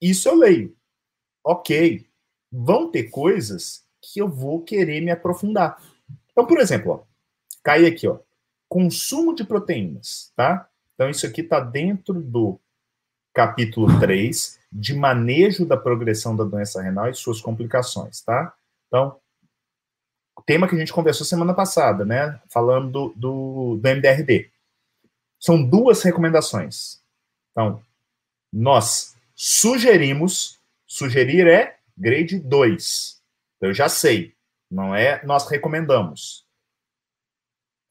Isso eu leio. Ok. Vão ter coisas que eu vou querer me aprofundar. Então, por exemplo, ó, cai aqui, ó, consumo de proteínas, tá? Então, isso aqui está dentro do capítulo 3, de manejo da progressão da doença renal e suas complicações, tá? Então, tema que a gente conversou semana passada, né? Falando do, do, MDRD. São duas recomendações. Então, nós sugerimos, sugerir é grade 2. Eu já sei, não é nós recomendamos.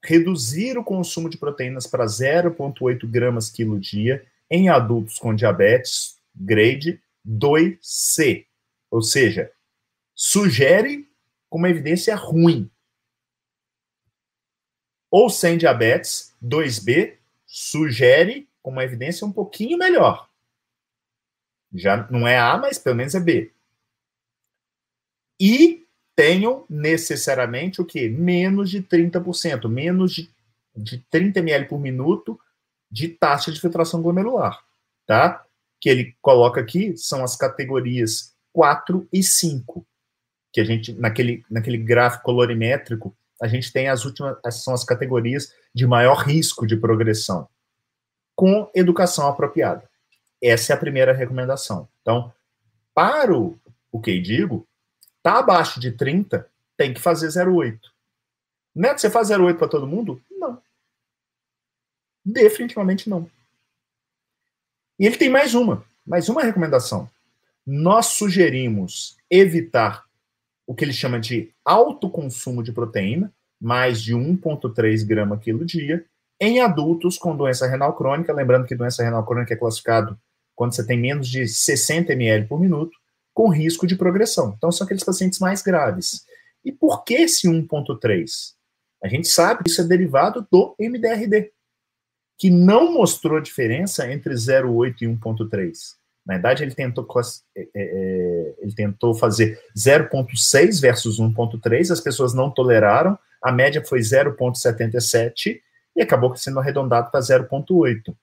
Reduzir o consumo de proteínas para 0,8 gramas quilo dia em adultos com diabetes, grade 2C. Ou seja, sugere com uma evidência ruim. Ou sem diabetes, 2B, sugere com uma evidência um pouquinho melhor. Já não é A, mas pelo menos é B. E tenham necessariamente o que? Menos de 30%, menos de, de 30 ml por minuto de taxa de filtração glomerular, tá? Que ele coloca aqui são as categorias 4 e 5 que a gente, naquele, naquele gráfico colorimétrico, a gente tem as últimas, são as categorias de maior risco de progressão, com educação apropriada. Essa é a primeira recomendação. Então, para o, o que digo, tá abaixo de 30, tem que fazer 0,8. Neto, você faz 0,8 para todo mundo? Não. Definitivamente não. E ele tem mais uma, mais uma recomendação. Nós sugerimos evitar o que ele chama de alto consumo de proteína, mais de 1,3 grama quilo dia, em adultos com doença renal crônica, lembrando que doença renal crônica é classificado quando você tem menos de 60 ml por minuto, com risco de progressão. Então, são aqueles pacientes mais graves. E por que esse 1,3? A gente sabe que isso é derivado do MDRD, que não mostrou diferença entre 0,8 e 1,3. Na verdade, ele tentou, é, é, é, ele tentou fazer 0,6 versus 1,3, as pessoas não toleraram, a média foi 0,77 e acabou sendo arredondado para 0,8.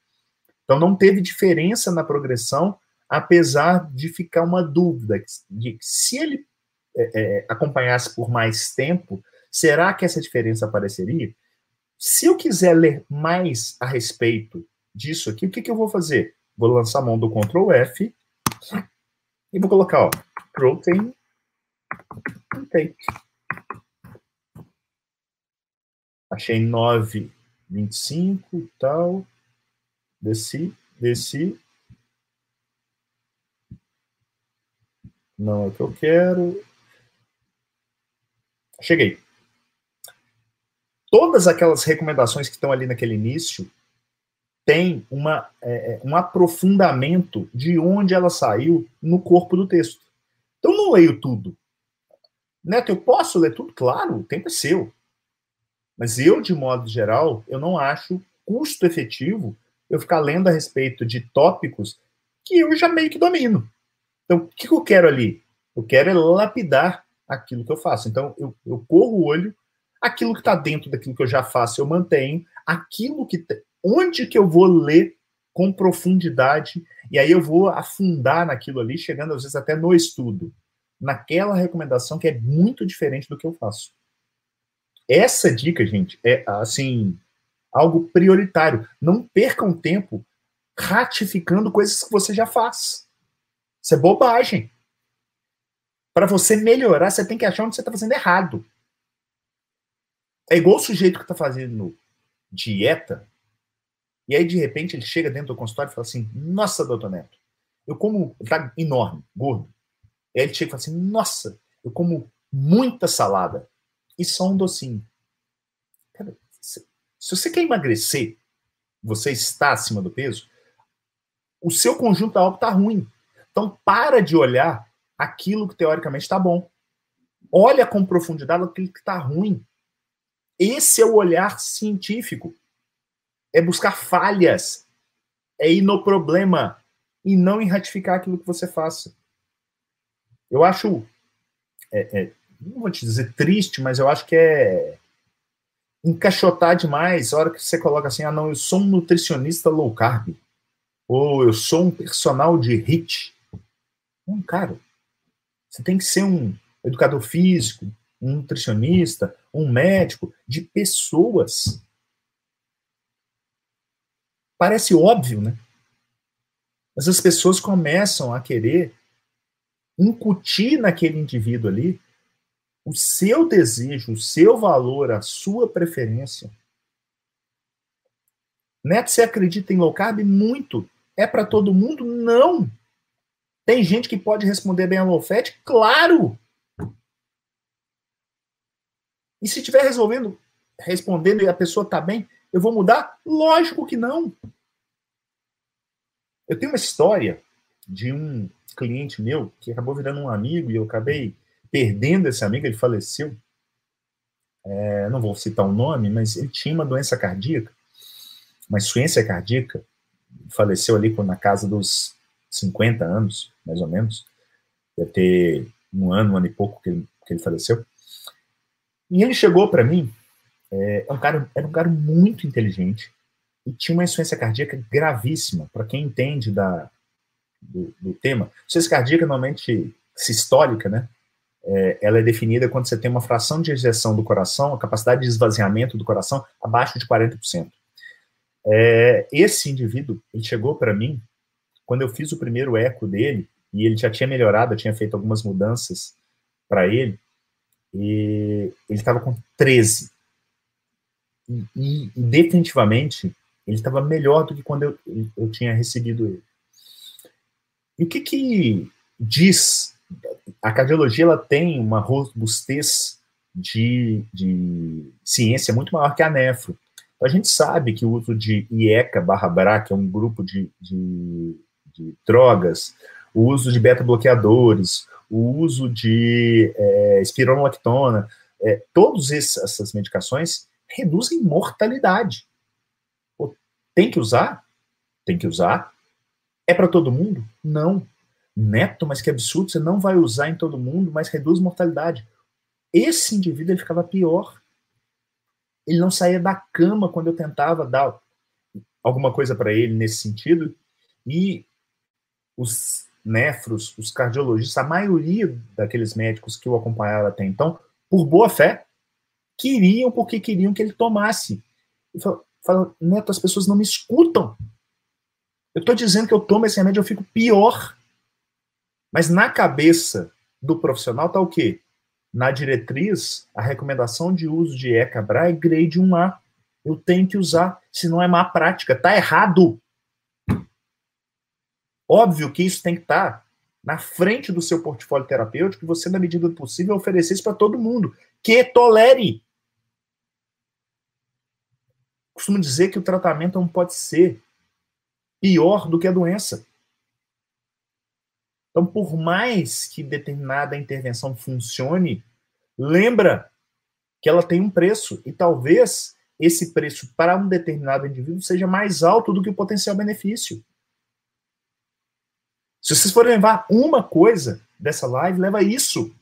Então, não teve diferença na progressão, apesar de ficar uma dúvida de se ele é, acompanhasse por mais tempo, será que essa diferença apareceria? Se eu quiser ler mais a respeito disso aqui, o que, que eu vou fazer? Vou lançar a mão do Ctrl F. E vou colocar, ó, protein intake. Achei 9,25 e tal. Desci, desci. Não é o que eu quero. Cheguei. Todas aquelas recomendações que estão ali naquele início tem uma, é, é, um aprofundamento de onde ela saiu no corpo do texto. Então, não leio tudo. Neto, eu posso ler tudo? Claro, o tempo é seu. Mas eu, de modo geral, eu não acho custo efetivo eu ficar lendo a respeito de tópicos que eu já meio que domino. Então, o que eu quero ali? Eu quero é lapidar aquilo que eu faço. Então, eu, eu corro o olho, aquilo que está dentro daquilo que eu já faço, eu mantenho, aquilo que onde que eu vou ler com profundidade, e aí eu vou afundar naquilo ali, chegando às vezes até no estudo, naquela recomendação que é muito diferente do que eu faço. Essa dica, gente, é assim, algo prioritário. Não percam tempo ratificando coisas que você já faz. Isso é bobagem. Para você melhorar, você tem que achar onde você está fazendo errado. É igual o sujeito que está fazendo dieta e aí, de repente, ele chega dentro do consultório e fala assim: Nossa, doutor Neto, eu como. Ele tá enorme, gordo. E aí ele chega e fala assim: Nossa, eu como muita salada e só um docinho. Cara, se, se você quer emagrecer, você está acima do peso, o seu conjunto alto está ruim. Então, para de olhar aquilo que teoricamente está bom. Olha com profundidade aquilo que está ruim. Esse é o olhar científico é buscar falhas, é ir no problema e não em ratificar aquilo que você faça. Eu acho, é, é, não vou te dizer triste, mas eu acho que é encaixotar demais a hora que você coloca assim, ah não, eu sou um nutricionista low carb, ou eu sou um personal de HIT. Não, cara, você tem que ser um educador físico, um nutricionista, um médico de pessoas. Parece óbvio, né? Mas as pessoas começam a querer incutir naquele indivíduo ali o seu desejo, o seu valor, a sua preferência. Neto, você acredita em low carb? Muito. É para todo mundo? Não. Tem gente que pode responder bem a low fat? Claro! E se estiver resolvendo, respondendo e a pessoa está bem, eu vou mudar? Lógico que não. Eu tenho uma história de um cliente meu que acabou virando um amigo e eu acabei perdendo esse amigo, ele faleceu. É, não vou citar o nome, mas ele tinha uma doença cardíaca, uma insuficiência cardíaca, faleceu ali na casa dos 50 anos, mais ou menos. Deve ter um ano, um ano e pouco que ele, que ele faleceu. E ele chegou para mim é, é, um cara, era um cara muito inteligente e tinha uma insuficiência cardíaca gravíssima. Para quem entende da, do, do tema, insuficiência cardíaca normalmente sistólica, né? É, ela é definida quando você tem uma fração de ejeção do coração, a capacidade de esvaziamento do coração abaixo de 40%. É, esse indivíduo, ele chegou para mim quando eu fiz o primeiro eco dele, e ele já tinha melhorado, eu tinha feito algumas mudanças para ele, e ele estava com 13 e, e, definitivamente ele estava melhor do que quando eu, eu tinha recebido ele. E o que que diz? A cardiologia ela tem uma robustez de, de ciência muito maior que a nefro. Então, a gente sabe que o uso de IECA barra BRA, que é um grupo de, de, de drogas, o uso de beta-bloqueadores, o uso de é, espironolactona, é, todas essas medicações reduzem mortalidade. Pô, tem que usar? Tem que usar. É para todo mundo? Não. Neto, mas que absurdo, você não vai usar em todo mundo, mas reduz mortalidade. Esse indivíduo ele ficava pior. Ele não saía da cama quando eu tentava dar alguma coisa para ele nesse sentido. E os nefros, os cardiologistas, a maioria daqueles médicos que o acompanharam até então, por boa fé, queriam porque queriam que ele tomasse. E Neto, as pessoas não me escutam. Eu estou dizendo que eu tomo esse remédio, eu fico pior. Mas na cabeça do profissional está o quê? Na diretriz, a recomendação de uso de ECA-BRA é grade 1A. Eu tenho que usar, se não é má prática. Está errado. Óbvio que isso tem que estar tá na frente do seu portfólio terapêutico e você, na medida do possível, oferecer isso para todo mundo. Que tolere. Costumo dizer que o tratamento não pode ser pior do que a doença. Então, por mais que determinada intervenção funcione, lembra que ela tem um preço e talvez esse preço para um determinado indivíduo seja mais alto do que o potencial benefício. Se vocês forem levar uma coisa dessa live, leva isso.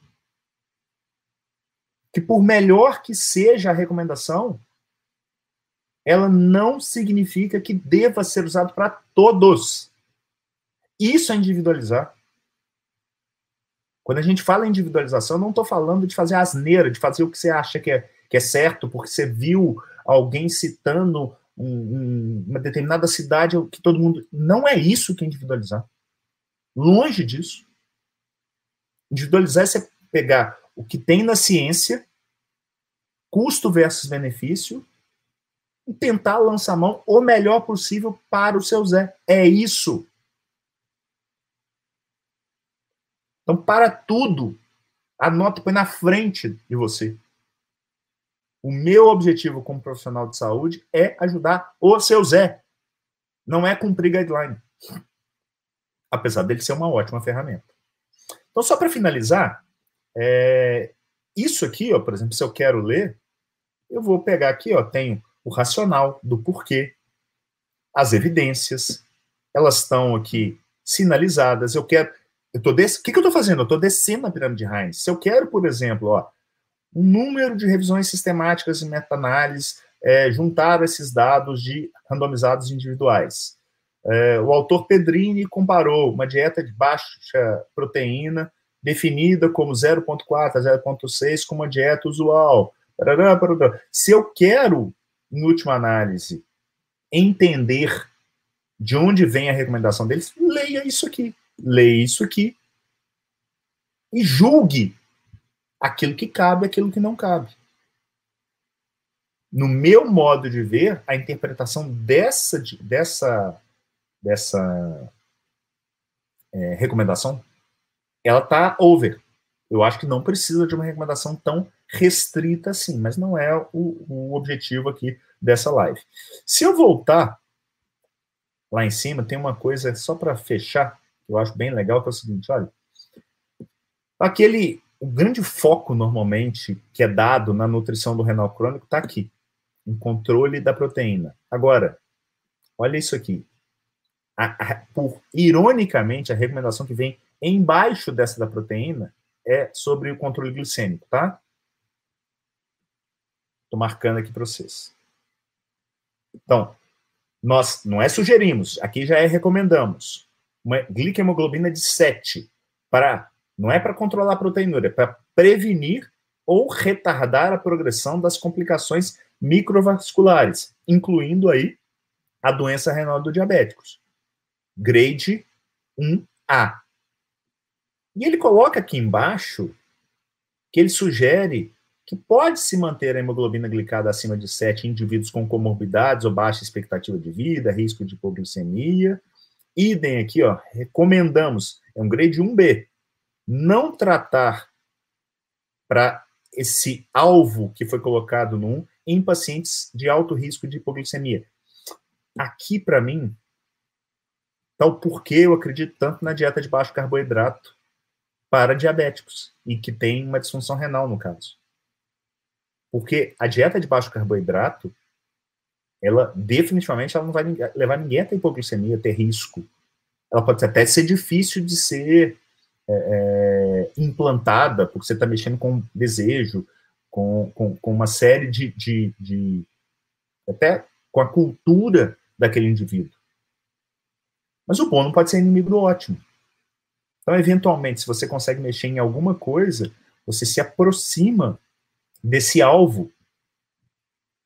Que por melhor que seja a recomendação, ela não significa que deva ser usado para todos. Isso é individualizar. Quando a gente fala em individualização, eu não estou falando de fazer asneira, de fazer o que você acha que é, que é certo, porque você viu alguém citando um, um, uma determinada cidade que todo mundo. Não é isso que é individualizar. Longe disso. Individualizar é você pegar o que tem na ciência, custo versus benefício, e tentar lançar mão o melhor possível para o seu Zé. É isso. Então, para tudo, anota, põe na frente de você. O meu objetivo como profissional de saúde é ajudar o seu Zé. Não é cumprir guideline. Apesar dele ser uma ótima ferramenta. Então, só para finalizar, é, isso aqui, ó, por exemplo, se eu quero ler, eu vou pegar aqui, ó, tenho o racional do porquê, as evidências, elas estão aqui sinalizadas. Eu quero, eu tô des... O que, que eu estou fazendo? Eu estou descendo a pirâmide de Heinz. Se eu quero, por exemplo, ó, um número de revisões sistemáticas e meta-análises, é, juntar esses dados de randomizados individuais. É, o autor Pedrini comparou uma dieta de baixa proteína, definida como 0,4 a 0,6, com uma dieta usual. Se eu quero, em última análise, entender de onde vem a recomendação deles, leia isso aqui leia isso aqui e julgue aquilo que cabe, aquilo que não cabe. No meu modo de ver, a interpretação dessa, dessa, dessa é, recomendação, ela está over. Eu acho que não precisa de uma recomendação tão restrita assim, mas não é o, o objetivo aqui dessa live. Se eu voltar lá em cima, tem uma coisa só para fechar que eu acho bem legal, que é o seguinte, olha, aquele, o grande foco normalmente que é dado na nutrição do renal crônico está aqui, em controle da proteína. Agora, olha isso aqui. A, a, por, ironicamente, a recomendação que vem embaixo dessa da proteína é sobre o controle glicêmico, tá? Estou marcando aqui para vocês. Então, nós não é sugerimos, aqui já é recomendamos uma glicemoglobina de 7, para, não é para controlar a proteinúria, é para prevenir ou retardar a progressão das complicações microvasculares, incluindo aí a doença renal do diabéticos. Grade 1A. E ele coloca aqui embaixo que ele sugere que pode se manter a hemoglobina glicada acima de 7 em indivíduos com comorbidades ou baixa expectativa de vida, risco de hipoglicemia, Idem aqui, ó, recomendamos, é um grade 1B, não tratar para esse alvo que foi colocado no 1 em pacientes de alto risco de hipoglicemia. Aqui, para mim, está o porquê eu acredito tanto na dieta de baixo carboidrato para diabéticos e que tem uma disfunção renal, no caso. Porque a dieta de baixo carboidrato ela definitivamente ela não vai levar ninguém a ter hipoglicemia, a ter risco. Ela pode até ser difícil de ser é, é implantada, porque você está mexendo com desejo, com, com, com uma série de, de, de, até com a cultura daquele indivíduo. Mas o bom não pode ser inimigo do ótimo. Então, eventualmente, se você consegue mexer em alguma coisa, você se aproxima desse alvo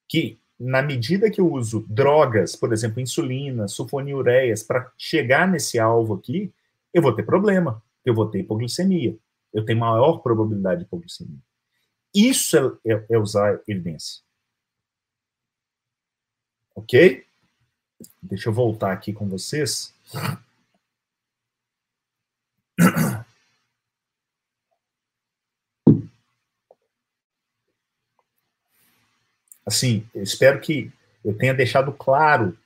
que na medida que eu uso drogas, por exemplo, insulina, sulfonilureias, para chegar nesse alvo aqui, eu vou ter problema. eu vou ter hipoglicemia. Eu tenho maior probabilidade de hipoglicemia. Isso é, é, é usar evidência. Ok? Deixa eu voltar aqui com vocês. Assim, eu espero que eu tenha deixado claro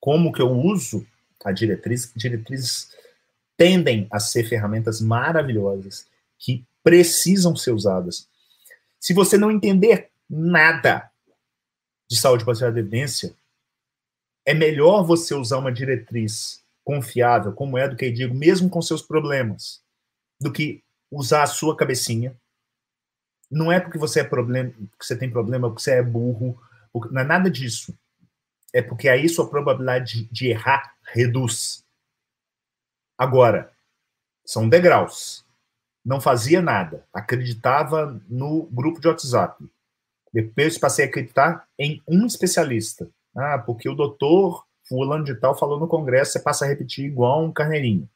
como que eu uso a diretriz. Diretrizes tendem a ser ferramentas maravilhosas que precisam ser usadas. Se você não entender nada de saúde baseada em evidência, é melhor você usar uma diretriz confiável, como é do que eu digo, mesmo com seus problemas, do que usar a sua cabecinha. Não é porque você é problema, porque você tem problema, porque você é burro, não é nada disso. É porque aí sua probabilidade de, de errar reduz. Agora, são degraus. Não fazia nada, acreditava no grupo de WhatsApp. Depois passei a acreditar em um especialista. Ah, porque o doutor fulano de tal falou no congresso, você passa a repetir igual um carneirinho.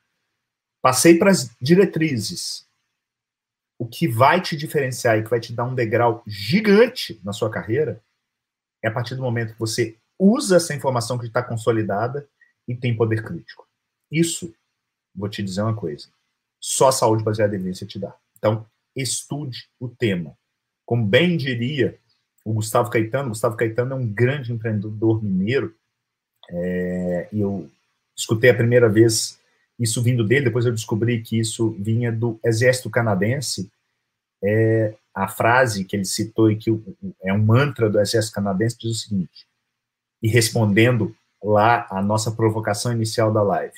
Passei para as diretrizes. O que vai te diferenciar e que vai te dar um degrau gigante na sua carreira é a partir do momento que você usa essa informação que está consolidada e tem poder crítico. Isso, vou te dizer uma coisa, só a saúde baseada em evidência te dá. Então, estude o tema. Como bem diria o Gustavo Caetano, Gustavo Caetano é um grande empreendedor mineiro, é, eu escutei a primeira vez isso vindo dele, depois eu descobri que isso vinha do exército canadense, é, a frase que ele citou e que é um mantra do exército canadense diz o seguinte, e respondendo lá a nossa provocação inicial da live,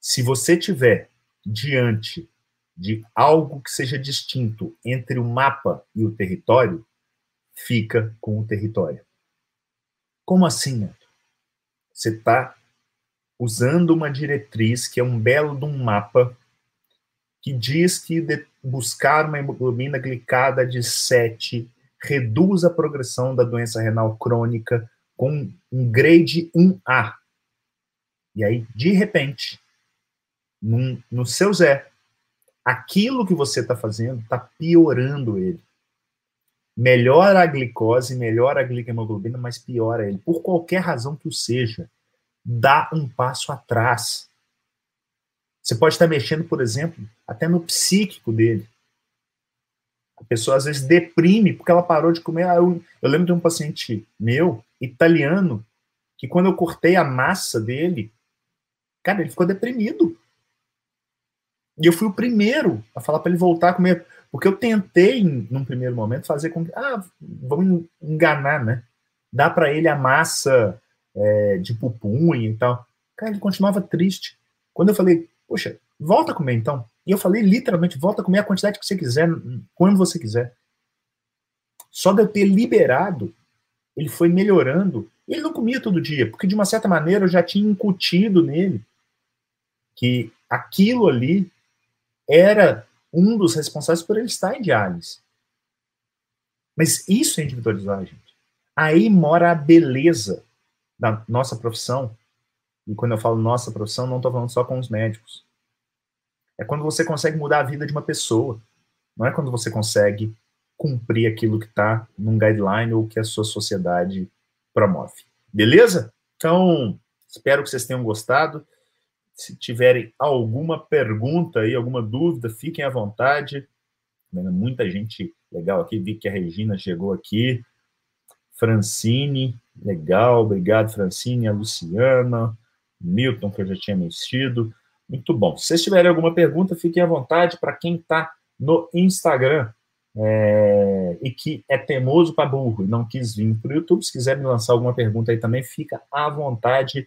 se você tiver diante de algo que seja distinto entre o mapa e o território, fica com o território. Como assim? Você está usando uma diretriz que é um belo de um mapa que diz que buscar uma hemoglobina glicada de 7 reduz a progressão da doença renal crônica com um grade 1A. E aí, de repente, num, no seu Zé, aquilo que você está fazendo está piorando ele. Melhora a glicose, melhora a glicohemoglobina, mas piora ele. Por qualquer razão que o seja, dá um passo atrás. Você pode estar mexendo, por exemplo, até no psíquico dele. A pessoa às vezes deprime porque ela parou de comer. Ah, eu, eu lembro de um paciente meu, italiano, que quando eu cortei a massa dele, cara, ele ficou deprimido. E eu fui o primeiro a falar para ele voltar a comer. Porque eu tentei, num primeiro momento, fazer com que. Ah, vamos enganar, né? Dá para ele a massa é, de pupunha e tal. Cara, ele continuava triste. Quando eu falei, poxa, volta a comer então. E eu falei literalmente, volta a comer a quantidade que você quiser, quando você quiser. Só de eu ter liberado, ele foi melhorando. Ele não comia todo dia, porque de uma certa maneira eu já tinha incutido nele que aquilo ali era um dos responsáveis por ele estar em diálise. Mas isso é individualizar, gente. Aí mora a beleza da nossa profissão. E quando eu falo nossa profissão, não estou falando só com os médicos. É quando você consegue mudar a vida de uma pessoa. Não é quando você consegue cumprir aquilo que está num guideline ou que a sua sociedade promove. Beleza? Então, espero que vocês tenham gostado. Se tiverem alguma pergunta aí, alguma dúvida, fiquem à vontade. Muita gente legal aqui. Vi que a Regina chegou aqui. Francine, legal. Obrigado, Francine. A Luciana. Milton, que eu já tinha mexido. Muito bom. Se vocês tiverem alguma pergunta, fiquem à vontade. Para quem está no Instagram é, e que é teimoso para burro e não quis vir para o YouTube, se quiser me lançar alguma pergunta aí também, fica à vontade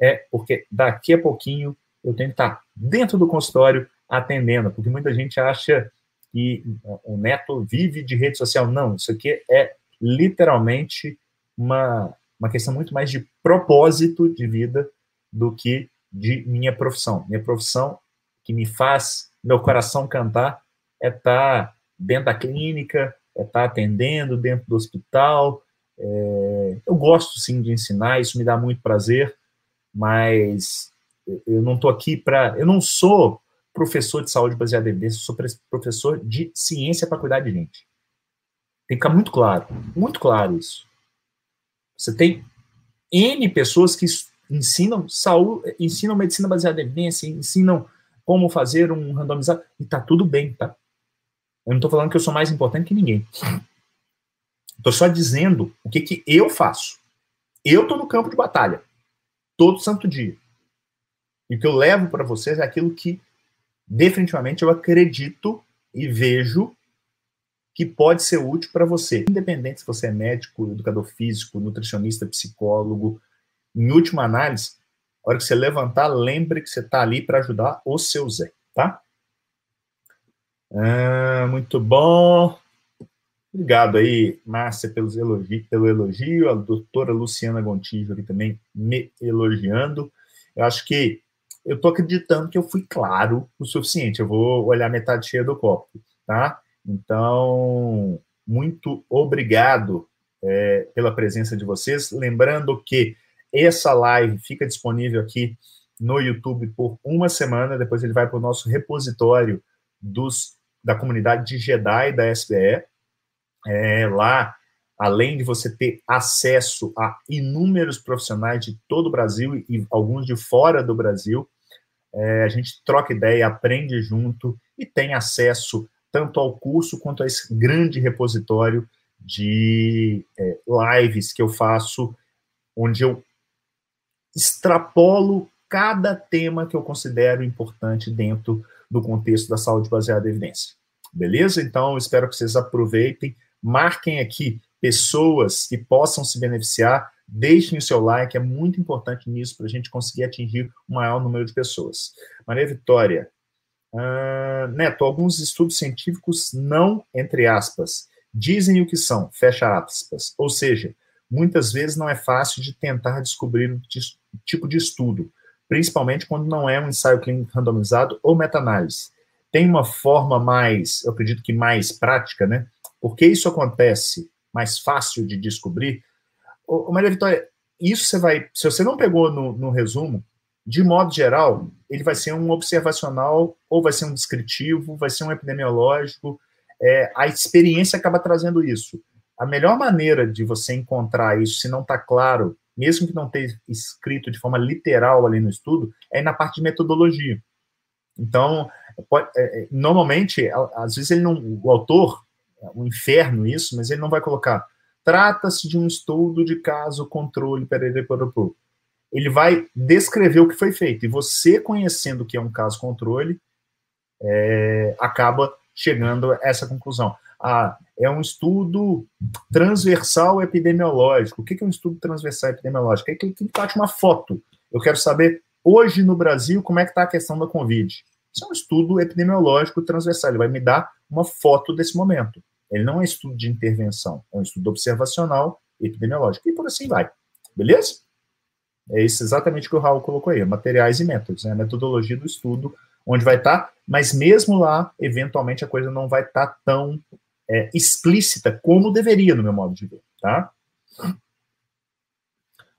é porque daqui a pouquinho eu tenho que estar dentro do consultório atendendo, porque muita gente acha que o neto vive de rede social. Não, isso aqui é literalmente uma, uma questão muito mais de propósito de vida do que de minha profissão. Minha profissão que me faz meu coração cantar é estar dentro da clínica, é estar atendendo dentro do hospital. É... eu gosto sim de ensinar, isso me dá muito prazer mas eu não estou aqui para. Eu não sou professor de saúde baseada em evidência, eu sou professor de ciência para cuidar de gente. Tem que ficar muito claro, muito claro isso. Você tem N pessoas que ensinam saúde, ensinam medicina baseada em evidência, ensinam como fazer um randomizado, e tá tudo bem, tá? Eu não estou falando que eu sou mais importante que ninguém. Estou só dizendo o que, que eu faço. Eu estou no campo de batalha, todo santo dia. E o que eu levo para vocês é aquilo que definitivamente eu acredito e vejo que pode ser útil para você, independente se você é médico, educador físico, nutricionista, psicólogo. Em última análise, a hora que você levantar, lembre que você está ali para ajudar o seu Zé, tá? Ah, muito bom. Obrigado aí, Márcia, pelos elogi pelo elogio. A doutora Luciana Gontijo aqui também me elogiando. Eu acho que eu estou acreditando que eu fui claro o suficiente. Eu vou olhar metade cheia do copo, tá? Então, muito obrigado é, pela presença de vocês. Lembrando que essa live fica disponível aqui no YouTube por uma semana. Depois ele vai para o nosso repositório dos, da comunidade de Jedi da SBE. É, lá, além de você ter acesso a inúmeros profissionais de todo o Brasil e alguns de fora do Brasil, é, a gente troca ideia, aprende junto e tem acesso tanto ao curso quanto a esse grande repositório de é, lives que eu faço, onde eu extrapolo cada tema que eu considero importante dentro do contexto da saúde baseada em evidência. Beleza? Então, espero que vocês aproveitem, marquem aqui pessoas que possam se beneficiar Deixem o seu like, é muito importante nisso para a gente conseguir atingir o maior número de pessoas. Maria Vitória. Uh, Neto, alguns estudos científicos não, entre aspas, dizem o que são, fecha aspas. Ou seja, muitas vezes não é fácil de tentar descobrir o tipo de estudo, principalmente quando não é um ensaio clínico randomizado ou meta-análise. Tem uma forma mais, eu acredito que mais prática, né? Por que isso acontece mais fácil de descobrir? Ô, Maria Vitória, isso você vai. Se você não pegou no, no resumo, de modo geral, ele vai ser um observacional, ou vai ser um descritivo, vai ser um epidemiológico. É, a experiência acaba trazendo isso. A melhor maneira de você encontrar isso, se não está claro, mesmo que não tenha escrito de forma literal ali no estudo, é na parte de metodologia. Então, pode, é, é normalmente, às vezes ele não, o autor, é um inferno isso, mas ele não vai colocar Trata-se de um estudo de caso controle perereporopu. Ele vai descrever o que foi feito. E você, conhecendo que é um caso controle, é, acaba chegando a essa conclusão. Ah, é um estudo transversal epidemiológico. O que é um estudo transversal epidemiológico? É que ele bate uma foto. Eu quero saber, hoje no Brasil, como é que está a questão da Covid. Isso é um estudo epidemiológico transversal. Ele vai me dar uma foto desse momento. Ele não é estudo de intervenção, é um estudo observacional epidemiológico. E por assim vai. Beleza? É isso exatamente o que o Raul colocou aí, materiais e métodos, né? metodologia do estudo, onde vai estar, tá, mas mesmo lá, eventualmente, a coisa não vai estar tá tão é, explícita como deveria, no meu modo de ver, tá?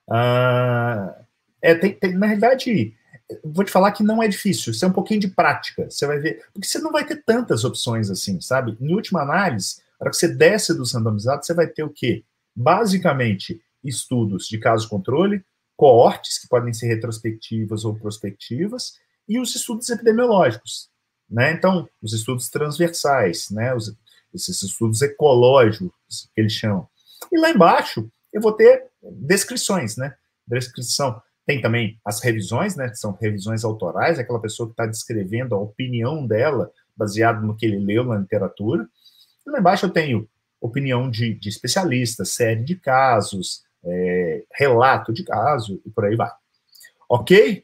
Ah, é, tem, tem, na realidade, vou te falar que não é difícil, isso é um pouquinho de prática, você vai ver, porque você não vai ter tantas opções assim, sabe? Em última análise, para que você desce dos randomizados, você vai ter o quê? Basicamente, estudos de caso controle, coortes, que podem ser retrospectivas ou prospectivas, e os estudos epidemiológicos, né? Então, os estudos transversais, né? Os, esses estudos ecológicos, que eles chamam. E lá embaixo, eu vou ter descrições, né? Descrição tem também as revisões, né, que são revisões autorais, aquela pessoa que está descrevendo a opinião dela, baseado no que ele leu na literatura. E lá embaixo eu tenho opinião de, de especialistas, série de casos, é, relato de caso e por aí vai. Ok?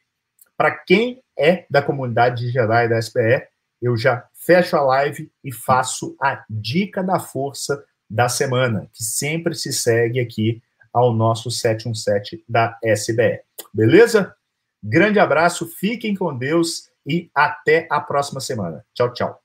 Para quem é da comunidade de Jedi da SPE, eu já fecho a live e faço a dica da força da semana, que sempre se segue aqui ao nosso 717 da SBE. Beleza? Grande abraço, fiquem com Deus e até a próxima semana. Tchau, tchau.